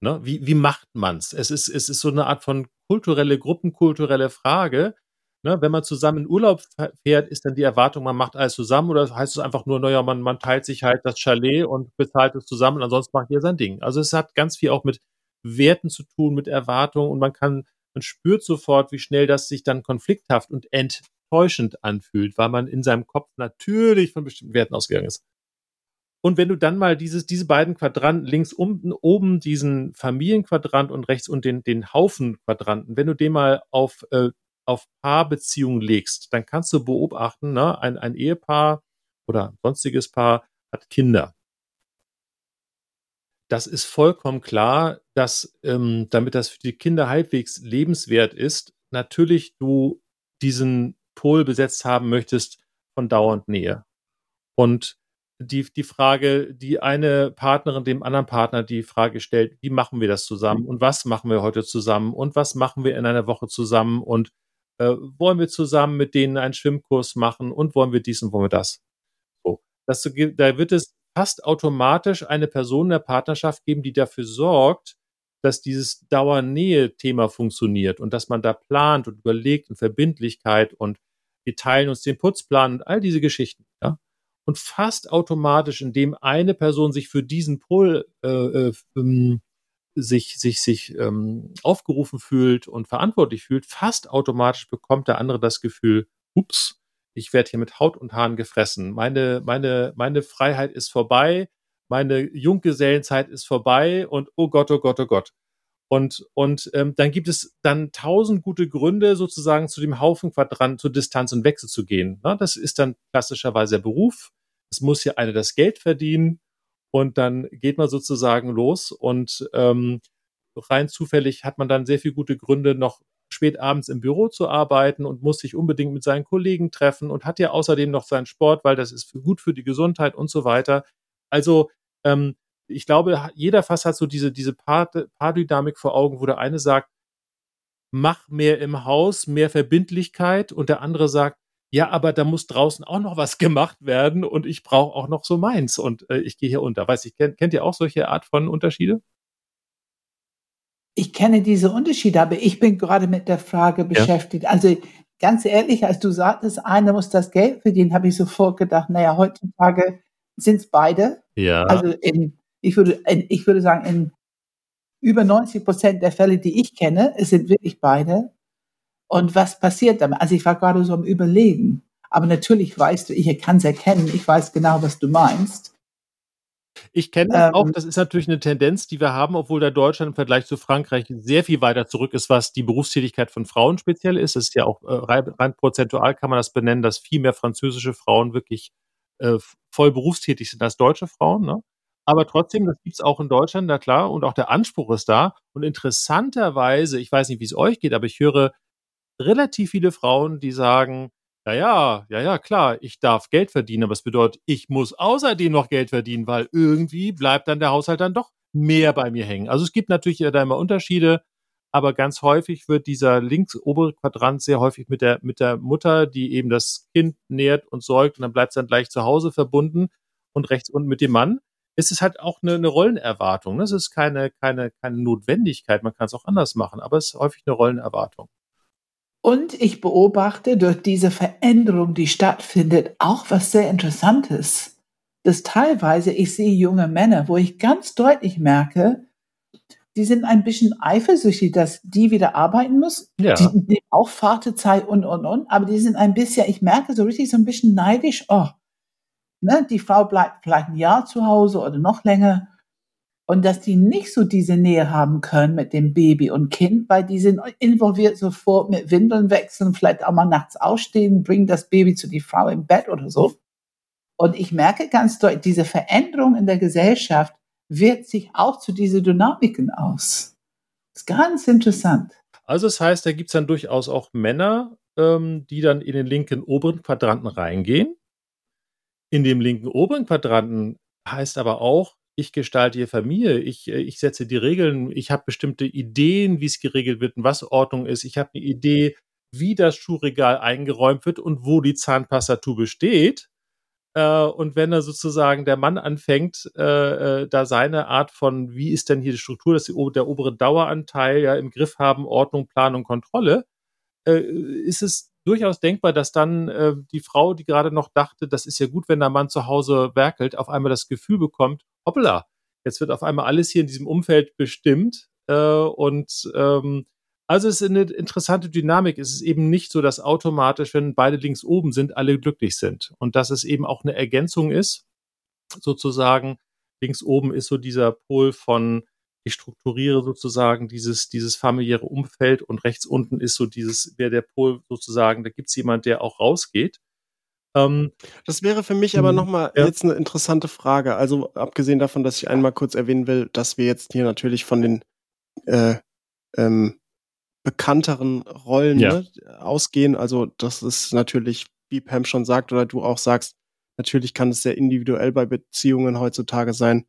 Ne? Wie, wie macht man's? Es ist, es ist so eine Art von kulturelle, gruppenkulturelle Frage, Ne, wenn man zusammen in Urlaub fährt, ist dann die Erwartung, man macht alles zusammen oder heißt es einfach nur, naja, man, man teilt sich halt das Chalet und bezahlt es zusammen und ansonsten macht jeder sein Ding. Also es hat ganz viel auch mit Werten zu tun, mit Erwartungen und man kann, man spürt sofort, wie schnell das sich dann konflikthaft und enttäuschend anfühlt, weil man in seinem Kopf natürlich von bestimmten Werten ausgegangen ist. Und wenn du dann mal dieses, diese beiden Quadranten, links unten oben diesen Familienquadrant und rechts unten den, den Haufenquadranten, wenn du den mal auf äh, auf Paarbeziehungen legst, dann kannst du beobachten, ne, ein, ein Ehepaar oder ein sonstiges Paar hat Kinder. Das ist vollkommen klar, dass ähm, damit das für die Kinder halbwegs lebenswert ist, natürlich du diesen Pol besetzt haben möchtest von dauernd Nähe. Und die, die Frage, die eine Partnerin dem anderen Partner die Frage stellt, wie machen wir das zusammen und was machen wir heute zusammen und was machen wir in einer Woche zusammen und äh, wollen wir zusammen mit denen einen Schwimmkurs machen und wollen wir dies und wollen wir das. So. Das, da wird es fast automatisch eine Person in der Partnerschaft geben, die dafür sorgt, dass dieses Dauernähe-Thema funktioniert und dass man da plant und überlegt und Verbindlichkeit und wir teilen uns den Putzplan und all diese Geschichten. Ja? Und fast automatisch, indem eine Person sich für diesen Pol äh, äh, ähm, sich, sich, sich ähm, aufgerufen fühlt und verantwortlich fühlt, fast automatisch bekommt der andere das Gefühl, ups, ich werde hier mit Haut und Haaren gefressen. Meine, meine, meine Freiheit ist vorbei, meine Junggesellenzeit ist vorbei und oh Gott, oh Gott, oh Gott. Und, und ähm, dann gibt es dann tausend gute Gründe, sozusagen zu dem Haufenquadrant zur Distanz und Wechsel zu gehen. Na, das ist dann klassischerweise der Beruf. Es muss ja einer das Geld verdienen und dann geht man sozusagen los und ähm, rein zufällig hat man dann sehr viele gute Gründe, noch spät abends im Büro zu arbeiten und muss sich unbedingt mit seinen Kollegen treffen und hat ja außerdem noch seinen Sport, weil das ist gut für die Gesundheit und so weiter. Also ähm, ich glaube, jeder fast hat so diese, diese Paardynamik vor Augen, wo der eine sagt, mach mehr im Haus, mehr Verbindlichkeit und der andere sagt, ja, aber da muss draußen auch noch was gemacht werden und ich brauche auch noch so meins und äh, ich gehe hier unter. Weiß ich, kennt, kennt ihr auch solche Art von Unterschiede? Ich kenne diese Unterschiede, aber ich bin gerade mit der Frage beschäftigt. Ja. Also ganz ehrlich, als du sagtest, einer muss das Geld verdienen, habe ich sofort gedacht, naja, heutzutage sind es beide. Ja. Also in, ich würde, in, ich würde sagen, in über 90 Prozent der Fälle, die ich kenne, es sind wirklich beide. Und was passiert damit? Also ich war gerade so am Überlegen. Aber natürlich weißt du, ich kann es erkennen, ich weiß genau, was du meinst. Ich kenne das ähm, auch, das ist natürlich eine Tendenz, die wir haben, obwohl da Deutschland im Vergleich zu Frankreich sehr viel weiter zurück ist, was die Berufstätigkeit von Frauen speziell ist. Es ist ja auch äh, rein, prozentual kann man das benennen, dass viel mehr französische Frauen wirklich äh, voll berufstätig sind als deutsche Frauen. Ne? Aber trotzdem, das gibt es auch in Deutschland, na klar, und auch der Anspruch ist da. Und interessanterweise, ich weiß nicht, wie es euch geht, aber ich höre relativ viele Frauen, die sagen, ja, ja, ja, ja, klar, ich darf Geld verdienen, aber es bedeutet, ich muss außerdem noch Geld verdienen, weil irgendwie bleibt dann der Haushalt dann doch mehr bei mir hängen. Also es gibt natürlich da immer Unterschiede, aber ganz häufig wird dieser links obere Quadrant sehr häufig mit der, mit der Mutter, die eben das Kind nährt und säugt und dann bleibt es dann gleich zu Hause verbunden und rechts unten mit dem Mann. Es ist halt auch eine, eine Rollenerwartung. Ne? Es ist keine, keine, keine Notwendigkeit. Man kann es auch anders machen, aber es ist häufig eine Rollenerwartung. Und ich beobachte durch diese Veränderung, die stattfindet, auch was sehr Interessantes. Dass teilweise ich sehe junge Männer, wo ich ganz deutlich merke, die sind ein bisschen eifersüchtig, dass die wieder arbeiten müssen. Ja. Die nehmen auch Fahrtezeit und, und, und. Aber die sind ein bisschen, ich merke so richtig so ein bisschen neidisch. Oh, ne, die Frau bleibt vielleicht ein Jahr zu Hause oder noch länger und dass die nicht so diese Nähe haben können mit dem Baby und Kind, weil die sind involviert sofort mit Windeln wechseln, vielleicht auch mal nachts ausstehen, bringen das Baby zu die Frau im Bett oder so. Und ich merke ganz deutlich, diese Veränderung in der Gesellschaft wirkt sich auch zu diesen Dynamiken aus. Das ist ganz interessant. Also das heißt, da gibt es dann durchaus auch Männer, ähm, die dann in den linken oberen Quadranten reingehen. In dem linken oberen Quadranten heißt aber auch, ich gestalte die Familie, ich, äh, ich setze die Regeln, ich habe bestimmte Ideen, wie es geregelt wird und was Ordnung ist. Ich habe eine Idee, wie das Schuhregal eingeräumt wird und wo die Zahnpastatube steht. Äh, und wenn da sozusagen der Mann anfängt, äh, da seine Art von, wie ist denn hier die Struktur, dass die, der obere Daueranteil ja im Griff haben, Ordnung, Planung, Kontrolle, ist es durchaus denkbar, dass dann die Frau, die gerade noch dachte, das ist ja gut, wenn der Mann zu Hause werkelt, auf einmal das Gefühl bekommt, hoppla, jetzt wird auf einmal alles hier in diesem Umfeld bestimmt. Äh, und ähm, also es ist eine interessante Dynamik. Es ist eben nicht so, dass automatisch, wenn beide links oben sind, alle glücklich sind. Und dass es eben auch eine Ergänzung ist, sozusagen. Links oben ist so dieser Pol von ich strukturiere sozusagen dieses, dieses familiäre Umfeld und rechts unten ist so dieses, wäre der Pol sozusagen, da gibt es jemand, der auch rausgeht. Ähm, das wäre für mich aber nochmal ja. jetzt eine interessante Frage. Also abgesehen davon, dass ich einmal kurz erwähnen will, dass wir jetzt hier natürlich von den äh, ähm, bekannteren Rollen ja. ne, ausgehen. Also das ist natürlich, wie Pam schon sagt oder du auch sagst, natürlich kann es sehr individuell bei Beziehungen heutzutage sein.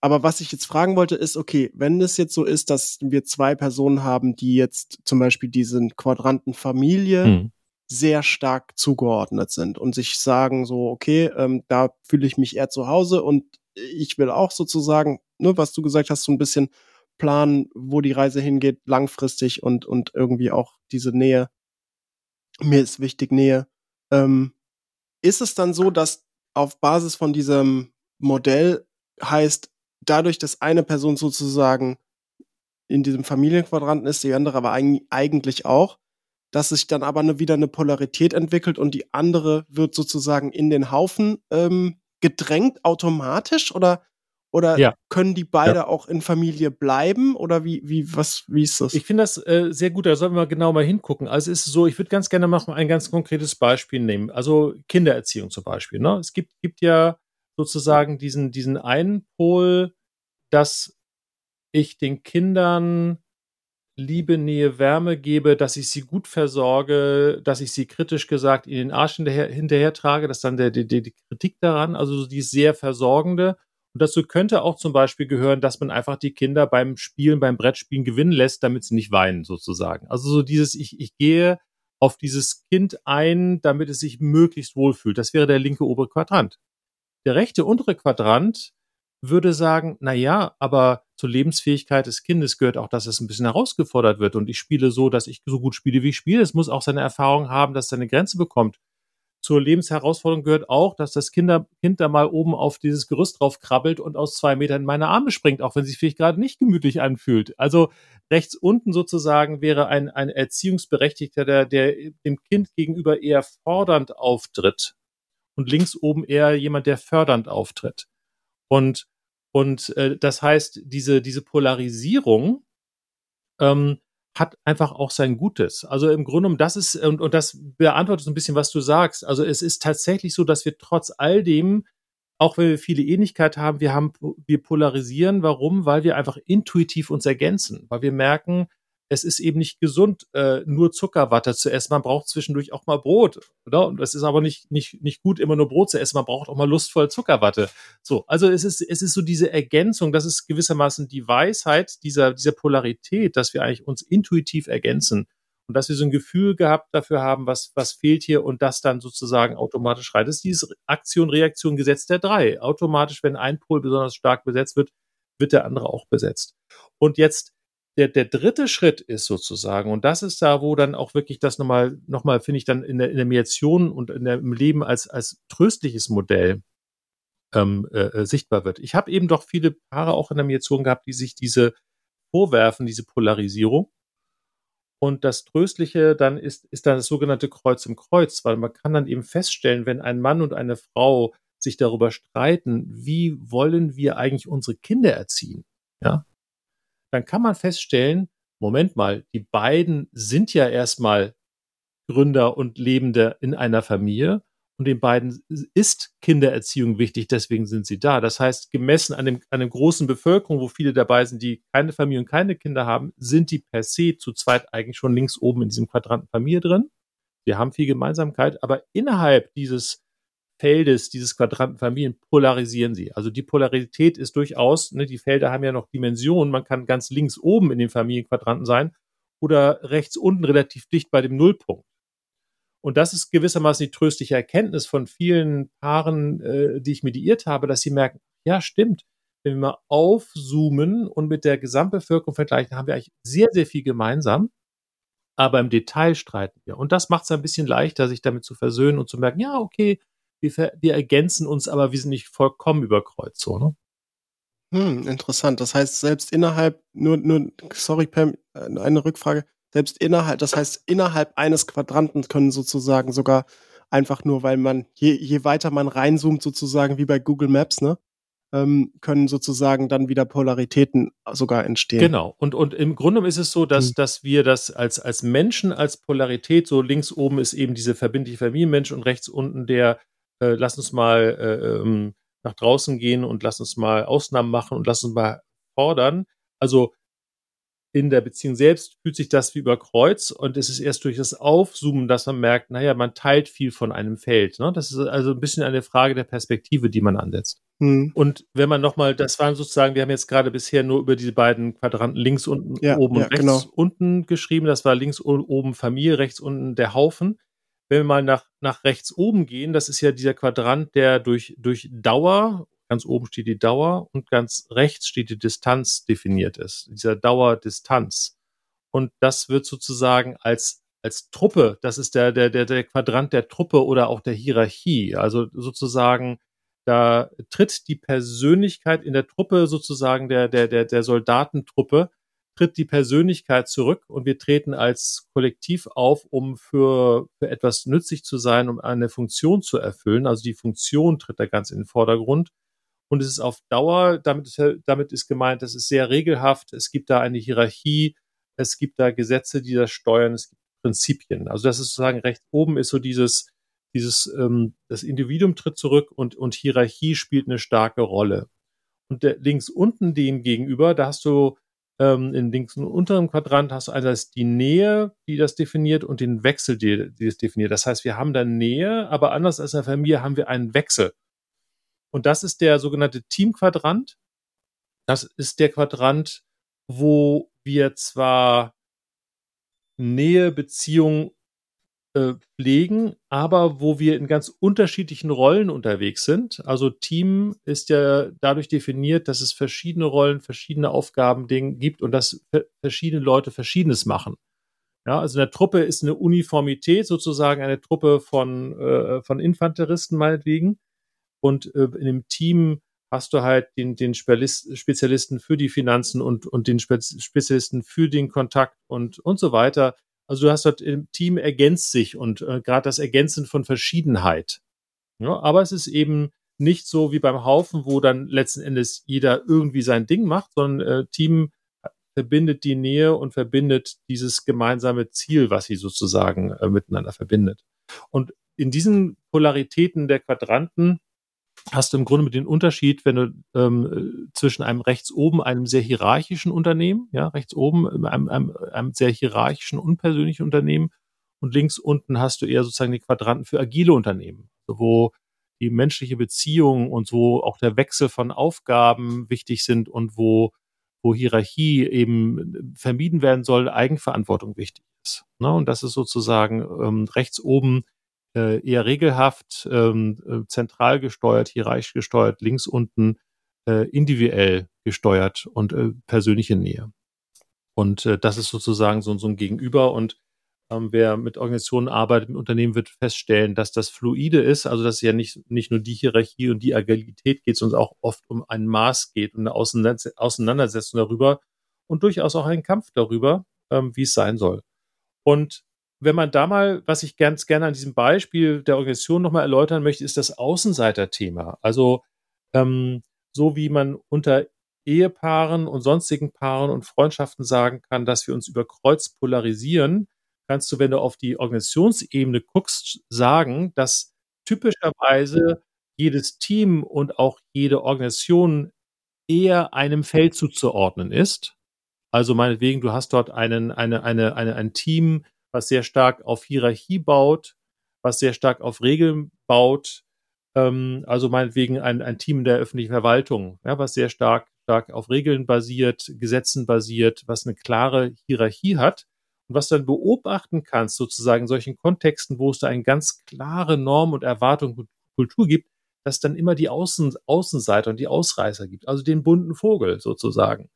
Aber was ich jetzt fragen wollte, ist, okay, wenn es jetzt so ist, dass wir zwei Personen haben, die jetzt zum Beispiel diesen Quadranten Familie, hm. Sehr stark zugeordnet sind und sich sagen so, okay, ähm, da fühle ich mich eher zu Hause und ich will auch sozusagen, ne, was du gesagt hast, so ein bisschen planen, wo die Reise hingeht, langfristig und, und irgendwie auch diese Nähe. Mir ist wichtig Nähe. Ähm, ist es dann so, dass auf Basis von diesem Modell heißt, dadurch, dass eine Person sozusagen in diesem Familienquadranten ist, die andere aber eigentlich auch, dass sich dann aber eine, wieder eine Polarität entwickelt und die andere wird sozusagen in den Haufen ähm, gedrängt automatisch oder oder ja. können die beide ja. auch in Familie bleiben? Oder wie, wie, was, wie ist das? Ich finde das äh, sehr gut, da sollten wir genau mal hingucken. Also es ist so, ich würde ganz gerne mal ein ganz konkretes Beispiel nehmen. Also Kindererziehung zum Beispiel. Ne? Es gibt, gibt ja sozusagen diesen, diesen einen Pol, dass ich den Kindern Liebe, Nähe, Wärme gebe, dass ich sie gut versorge, dass ich sie kritisch gesagt in den Arsch hinterher, hinterher trage, das ist dann der, die, die Kritik daran, also die sehr versorgende. Und dazu könnte auch zum Beispiel gehören, dass man einfach die Kinder beim Spielen, beim Brettspielen gewinnen lässt, damit sie nicht weinen, sozusagen. Also so dieses, ich, ich gehe auf dieses Kind ein, damit es sich möglichst wohlfühlt. Das wäre der linke obere Quadrant. Der rechte untere Quadrant würde sagen, na ja, aber zur Lebensfähigkeit des Kindes gehört auch, dass es ein bisschen herausgefordert wird und ich spiele so, dass ich so gut spiele, wie ich spiele. Es muss auch seine Erfahrung haben, dass es seine Grenze bekommt. Zur Lebensherausforderung gehört auch, dass das Kinder, Kind da mal oben auf dieses Gerüst drauf krabbelt und aus zwei Metern in meine Arme springt, auch wenn sich vielleicht gerade nicht gemütlich anfühlt. Also rechts unten sozusagen wäre ein, ein Erziehungsberechtigter, der, der dem Kind gegenüber eher fordernd auftritt und links oben eher jemand, der fördernd auftritt. Und, und äh, das heißt, diese, diese Polarisierung ähm, hat einfach auch sein Gutes. Also im Grunde genommen, das ist, und, und das beantwortet so ein bisschen, was du sagst. Also es ist tatsächlich so, dass wir trotz all dem, auch wenn wir viele Ähnlichkeit haben, wir haben, wir polarisieren. Warum? Weil wir einfach intuitiv uns ergänzen, weil wir merken, es ist eben nicht gesund, äh, nur Zuckerwatte zu essen. Man braucht zwischendurch auch mal Brot. Oder? Und es ist aber nicht, nicht, nicht gut, immer nur Brot zu essen. Man braucht auch mal lustvoll Zuckerwatte. So, also es ist, es ist so diese Ergänzung, das ist gewissermaßen die Weisheit dieser, dieser Polarität, dass wir eigentlich uns intuitiv ergänzen. Und dass wir so ein Gefühl gehabt dafür haben, was, was fehlt hier und das dann sozusagen automatisch rein. Das ist dieses Aktion-Reaktion-Gesetz der drei. Automatisch, wenn ein Pol besonders stark besetzt wird, wird der andere auch besetzt. Und jetzt der, der dritte Schritt ist sozusagen, und das ist da, wo dann auch wirklich das nochmal, nochmal finde ich dann in der, in der Mediation und in der, im Leben als, als tröstliches Modell ähm, äh, äh, sichtbar wird. Ich habe eben doch viele Paare auch in der Mediation gehabt, die sich diese vorwerfen, diese Polarisierung. Und das Tröstliche dann ist, ist dann das sogenannte Kreuz im Kreuz, weil man kann dann eben feststellen, wenn ein Mann und eine Frau sich darüber streiten, wie wollen wir eigentlich unsere Kinder erziehen? Ja, dann kann man feststellen, Moment mal, die beiden sind ja erstmal Gründer und Lebende in einer Familie und den beiden ist Kindererziehung wichtig, deswegen sind sie da. Das heißt, gemessen an, dem, an einer großen Bevölkerung, wo viele dabei sind, die keine Familie und keine Kinder haben, sind die per se zu zweit eigentlich schon links oben in diesem Quadranten Familie drin. Wir haben viel Gemeinsamkeit, aber innerhalb dieses Feldes, dieses Quadranten Familien, polarisieren sie. Also die Polarität ist durchaus, ne, die Felder haben ja noch Dimensionen. Man kann ganz links oben in den Familienquadranten sein oder rechts unten relativ dicht bei dem Nullpunkt. Und das ist gewissermaßen die tröstliche Erkenntnis von vielen Paaren, äh, die ich mediiert habe, dass sie merken, ja, stimmt. Wenn wir mal aufzoomen und mit der Gesamtbevölkerung vergleichen, haben wir eigentlich sehr, sehr viel gemeinsam. Aber im Detail streiten wir. Und das macht es ein bisschen leichter, sich damit zu versöhnen und zu merken, ja, okay, wir, wir ergänzen uns, aber wir sind nicht vollkommen überkreuzt, so, ne? Hm, interessant. Das heißt, selbst innerhalb, nur, nur, sorry, Pam, äh, eine Rückfrage. Selbst innerhalb, das heißt, innerhalb eines Quadranten können sozusagen sogar einfach nur, weil man, je, je weiter man reinzoomt, sozusagen wie bei Google Maps, ne? Ähm, können sozusagen dann wieder Polaritäten sogar entstehen. Genau. Und, und im Grunde ist es so, dass, hm. dass wir das als, als Menschen, als Polarität, so links oben ist eben diese verbindliche Familienmensch und rechts unten der äh, lass uns mal äh, ähm, nach draußen gehen und lass uns mal Ausnahmen machen und lass uns mal fordern. Also in der Beziehung selbst fühlt sich das wie über Kreuz und es ist erst durch das Aufzoomen, dass man merkt, naja, man teilt viel von einem Feld. Ne? Das ist also ein bisschen eine Frage der Perspektive, die man ansetzt. Hm. Und wenn man nochmal, das waren sozusagen, wir haben jetzt gerade bisher nur über diese beiden Quadranten links unten, ja, oben ja, und rechts genau. unten geschrieben. Das war links oben Familie, rechts unten der Haufen wenn wir mal nach, nach rechts oben gehen, das ist ja dieser Quadrant, der durch, durch Dauer, ganz oben steht die Dauer und ganz rechts steht die Distanz definiert ist, dieser Dauerdistanz. Und das wird sozusagen als, als Truppe, das ist der, der, der, der Quadrant der Truppe oder auch der Hierarchie. Also sozusagen, da tritt die Persönlichkeit in der Truppe sozusagen der, der, der, der Soldatentruppe tritt die Persönlichkeit zurück und wir treten als Kollektiv auf, um für, für etwas nützlich zu sein, um eine Funktion zu erfüllen. Also die Funktion tritt da ganz in den Vordergrund. Und es ist auf Dauer, damit ist, damit ist gemeint, das ist sehr regelhaft. Es gibt da eine Hierarchie. Es gibt da Gesetze, die das steuern. Es gibt Prinzipien. Also das ist sozusagen rechts oben ist so dieses, dieses, ähm, das Individuum tritt zurück und, und Hierarchie spielt eine starke Rolle. Und der, links unten dem gegenüber, da hast du ähm, in links und unteren Quadrant hast du einerseits die Nähe, die das definiert, und den Wechsel, die, die das definiert. Das heißt, wir haben da Nähe, aber anders als in der Familie haben wir einen Wechsel. Und das ist der sogenannte Teamquadrant. Das ist der Quadrant, wo wir zwar Nähe, Beziehung äh, pflegen, aber wo wir in ganz unterschiedlichen Rollen unterwegs sind. Also Team ist ja dadurch definiert, dass es verschiedene Rollen, verschiedene Aufgaben gibt und dass verschiedene Leute Verschiedenes machen. Ja, also eine Truppe ist eine Uniformität, sozusagen eine Truppe von, äh, von Infanteristen meinetwegen. Und äh, in dem Team hast du halt den, den Spezialisten für die Finanzen und, und den Spezialisten für den Kontakt und, und so weiter. Also du hast dort im Team ergänzt sich und äh, gerade das Ergänzen von Verschiedenheit. Ja, aber es ist eben nicht so wie beim Haufen, wo dann letzten Endes jeder irgendwie sein Ding macht, sondern äh, Team verbindet die Nähe und verbindet dieses gemeinsame Ziel, was sie sozusagen äh, miteinander verbindet. Und in diesen Polaritäten der Quadranten hast du im Grunde mit den Unterschied, wenn du ähm, zwischen einem rechts oben, einem sehr hierarchischen Unternehmen, ja, rechts oben einem, einem, einem sehr hierarchischen, unpersönlichen Unternehmen und links unten hast du eher sozusagen die Quadranten für agile Unternehmen, wo die menschliche Beziehung und wo auch der Wechsel von Aufgaben wichtig sind und wo, wo Hierarchie eben vermieden werden soll, Eigenverantwortung wichtig ist. Ne? Und das ist sozusagen ähm, rechts oben äh, eher regelhaft, ähm, äh, zentral gesteuert, hierarchisch gesteuert, links unten äh, individuell gesteuert und äh, persönliche Nähe. Und äh, das ist sozusagen so, so ein Gegenüber. Und ähm, wer mit Organisationen arbeitet, mit Unternehmen, wird feststellen, dass das fluide ist, also dass es ja nicht, nicht nur die Hierarchie und die Agilität geht, sondern auch oft um ein Maß geht und eine Auseinandersetzung darüber und durchaus auch einen Kampf darüber, ähm, wie es sein soll. Und wenn man da mal, was ich ganz gerne an diesem Beispiel der Organisation nochmal erläutern möchte, ist das Außenseiterthema. Also ähm, so wie man unter Ehepaaren und sonstigen Paaren und Freundschaften sagen kann, dass wir uns über Kreuz polarisieren, kannst du, wenn du auf die Organisationsebene guckst, sagen, dass typischerweise jedes Team und auch jede Organisation eher einem Feld zuzuordnen ist. Also meinetwegen, du hast dort einen, eine, eine, eine, ein Team, was sehr stark auf Hierarchie baut, was sehr stark auf Regeln baut. Ähm, also meinetwegen ein, ein Team der öffentlichen Verwaltung, ja, was sehr stark, stark auf Regeln basiert, Gesetzen basiert, was eine klare Hierarchie hat. Und was dann beobachten kannst, sozusagen in solchen Kontexten, wo es da eine ganz klare Norm und Erwartung und Kultur gibt, dass dann immer die Außen, Außenseiter und die Ausreißer gibt, also den bunten Vogel sozusagen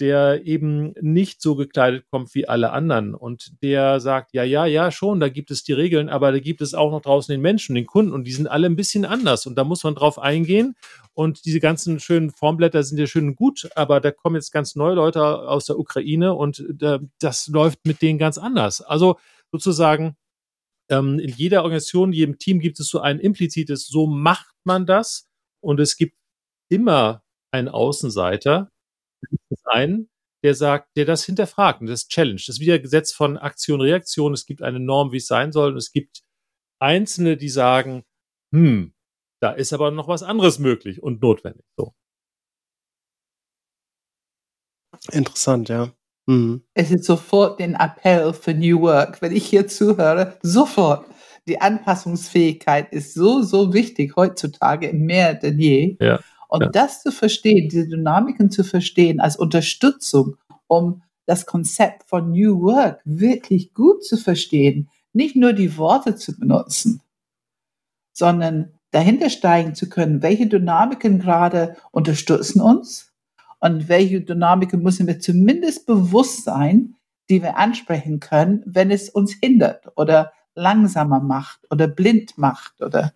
der eben nicht so gekleidet kommt wie alle anderen. Und der sagt, ja, ja, ja, schon, da gibt es die Regeln, aber da gibt es auch noch draußen den Menschen, den Kunden und die sind alle ein bisschen anders. Und da muss man drauf eingehen. Und diese ganzen schönen Formblätter sind ja schön gut, aber da kommen jetzt ganz neue Leute aus der Ukraine und äh, das läuft mit denen ganz anders. Also sozusagen ähm, in jeder Organisation, jedem Team gibt es so ein implizites, so macht man das. Und es gibt immer einen Außenseiter, einen, der sagt, der das hinterfragt und das challenge. Das ist wieder Gesetz von Aktion, Reaktion. Es gibt eine Norm, wie es sein soll. Und es gibt Einzelne, die sagen, hm, da ist aber noch was anderes möglich und notwendig. So. Interessant, ja. Mhm. Es ist sofort den Appell für New Work. Wenn ich hier zuhöre, sofort. Die Anpassungsfähigkeit ist so, so wichtig heutzutage mehr denn je. Ja. Und ja. das zu verstehen, diese Dynamiken zu verstehen als Unterstützung, um das Konzept von New Work wirklich gut zu verstehen, nicht nur die Worte zu benutzen, sondern dahinter steigen zu können, welche Dynamiken gerade unterstützen uns und welche Dynamiken müssen wir zumindest bewusst sein, die wir ansprechen können, wenn es uns hindert oder langsamer macht oder blind macht oder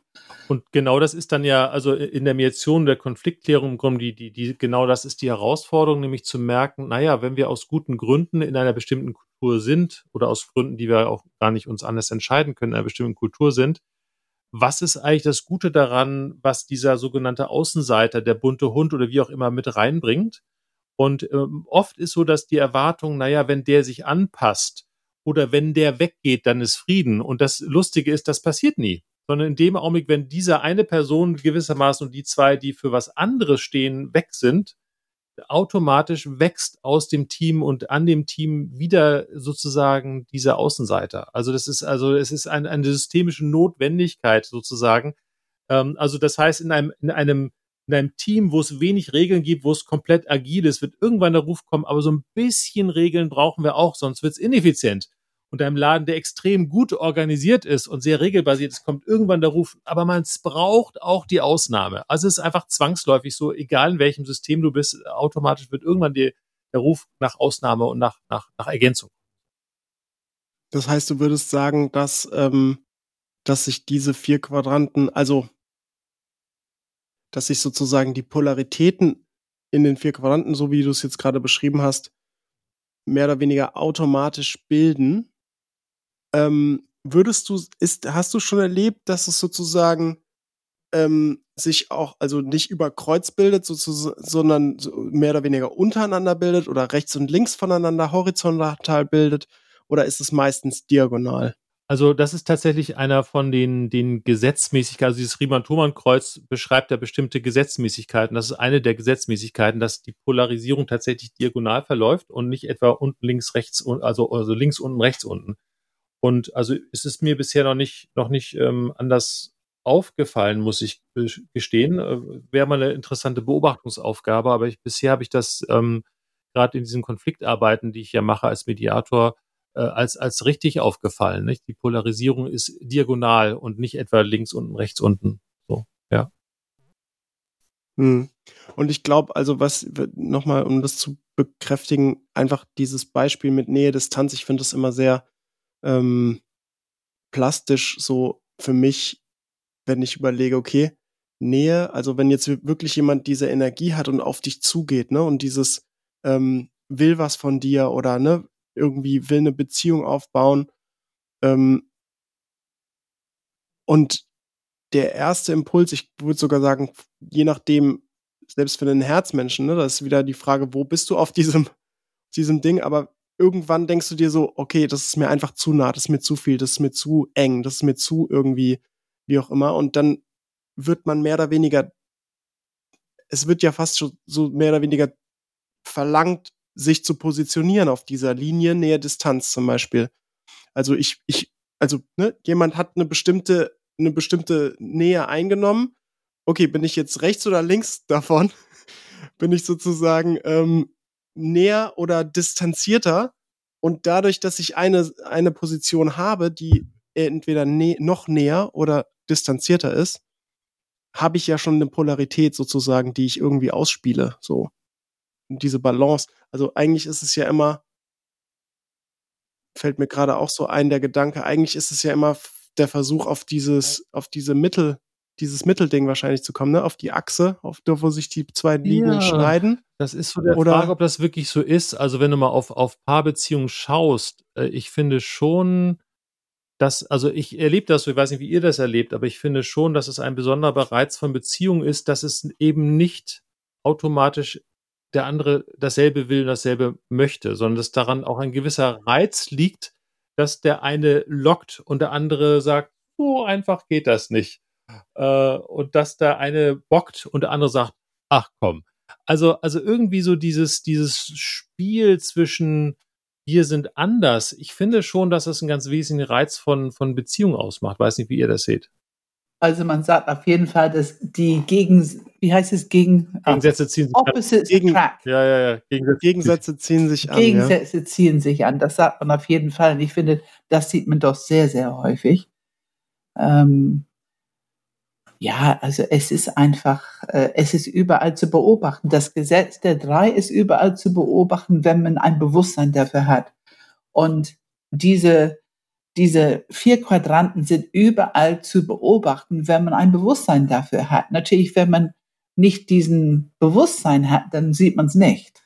und genau das ist dann ja, also in der Mediation der Konfliktklärung im Grunde, die, die, die, genau das ist die Herausforderung, nämlich zu merken, naja, wenn wir aus guten Gründen in einer bestimmten Kultur sind oder aus Gründen, die wir auch gar nicht uns anders entscheiden können, in einer bestimmten Kultur sind, was ist eigentlich das Gute daran, was dieser sogenannte Außenseiter, der bunte Hund oder wie auch immer mit reinbringt? Und ähm, oft ist so, dass die Erwartung, naja, wenn der sich anpasst oder wenn der weggeht, dann ist Frieden. Und das Lustige ist, das passiert nie. Sondern in dem Augenblick, wenn diese eine Person gewissermaßen und die zwei, die für was anderes stehen, weg sind, automatisch wächst aus dem Team und an dem Team wieder sozusagen dieser Außenseiter. Also das ist also es ist ein, eine systemische Notwendigkeit sozusagen. Ähm, also das heißt in einem in einem in einem Team, wo es wenig Regeln gibt, wo es komplett agil ist, wird irgendwann der Ruf kommen, aber so ein bisschen Regeln brauchen wir auch, sonst wird es ineffizient und einem Laden, der extrem gut organisiert ist und sehr regelbasiert ist, kommt irgendwann der Ruf, aber man braucht auch die Ausnahme. Also es ist einfach zwangsläufig so, egal in welchem System du bist, automatisch wird irgendwann die, der Ruf nach Ausnahme und nach, nach, nach Ergänzung. Das heißt, du würdest sagen, dass, ähm, dass sich diese vier Quadranten, also dass sich sozusagen die Polaritäten in den vier Quadranten, so wie du es jetzt gerade beschrieben hast, mehr oder weniger automatisch bilden ähm, würdest du, ist, hast du schon erlebt, dass es sozusagen ähm, sich auch, also nicht über Kreuz bildet, sondern so mehr oder weniger untereinander bildet oder rechts und links voneinander horizontal bildet? Oder ist es meistens diagonal? Also das ist tatsächlich einer von den, den Gesetzmäßigkeiten, also dieses Riemann-Thomann-Kreuz beschreibt ja bestimmte Gesetzmäßigkeiten. Das ist eine der Gesetzmäßigkeiten, dass die Polarisierung tatsächlich diagonal verläuft und nicht etwa unten, links, rechts, also, also links, unten, rechts, unten. Und also es ist mir bisher noch nicht, noch nicht ähm, anders aufgefallen, muss ich gestehen. Äh, Wäre mal eine interessante Beobachtungsaufgabe, aber ich, bisher habe ich das ähm, gerade in diesen Konfliktarbeiten, die ich ja mache als Mediator, äh, als, als richtig aufgefallen. Nicht? Die Polarisierung ist diagonal und nicht etwa links unten, rechts unten. So, ja. Hm. Und ich glaube, also was nochmal, um das zu bekräftigen, einfach dieses Beispiel mit Nähe, Distanz, ich finde das immer sehr ähm, plastisch so für mich, wenn ich überlege, okay, Nähe, also wenn jetzt wirklich jemand diese Energie hat und auf dich zugeht, ne, und dieses ähm, will was von dir oder ne, irgendwie will eine Beziehung aufbauen, ähm, und der erste Impuls, ich würde sogar sagen, je nachdem, selbst für den Herzmenschen, ne, das ist wieder die Frage, wo bist du auf diesem, diesem Ding, aber irgendwann denkst du dir so, okay, das ist mir einfach zu nah, das ist mir zu viel, das ist mir zu eng, das ist mir zu irgendwie, wie auch immer. Und dann wird man mehr oder weniger, es wird ja fast schon so mehr oder weniger verlangt, sich zu positionieren auf dieser Linie Nähe Distanz zum Beispiel. Also ich, ich, also ne, jemand hat eine bestimmte, eine bestimmte Nähe eingenommen. Okay, bin ich jetzt rechts oder links davon? bin ich sozusagen ähm, näher oder distanzierter. Und dadurch, dass ich eine, eine Position habe, die entweder nä noch näher oder distanzierter ist, habe ich ja schon eine Polarität sozusagen, die ich irgendwie ausspiele. So. Und diese Balance. Also eigentlich ist es ja immer, fällt mir gerade auch so ein, der Gedanke, eigentlich ist es ja immer der Versuch auf dieses, auf diese Mittel, dieses Mittelding wahrscheinlich zu kommen, ne? Auf die Achse, auf der, wo sich die zwei Linien ja, schneiden. Das ist so der Oder Frage, ob das wirklich so ist. Also wenn du mal auf, auf Paarbeziehungen schaust, äh, ich finde schon, dass, also ich erlebe das so, ich weiß nicht, wie ihr das erlebt, aber ich finde schon, dass es ein besonderer Reiz von Beziehungen ist, dass es eben nicht automatisch der andere dasselbe will, dasselbe möchte, sondern dass daran auch ein gewisser Reiz liegt, dass der eine lockt und der andere sagt, so einfach geht das nicht äh, und dass der eine bockt und der andere sagt, ach komm. Also, also irgendwie so dieses, dieses Spiel zwischen wir sind anders. Ich finde schon, dass das einen ganz wesentlichen Reiz von, von Beziehung ausmacht. Weiß nicht, wie ihr das seht. Also man sagt auf jeden Fall, dass die Gegen, wie heißt es, Gegen, ah, Gegensätze ziehen sich Opposites Gegen, attract. Ja, ja, ja. Gegensätze, Gegensätze ziehen sich an. Gegensätze ja. ziehen sich an. Das sagt man auf jeden Fall. Und ich finde, das sieht man doch sehr, sehr häufig. Ähm, ja, also es ist einfach, äh, es ist überall zu beobachten. Das Gesetz der drei ist überall zu beobachten, wenn man ein Bewusstsein dafür hat. Und diese, diese vier Quadranten sind überall zu beobachten, wenn man ein Bewusstsein dafür hat. Natürlich, wenn man nicht diesen Bewusstsein hat, dann sieht man es nicht.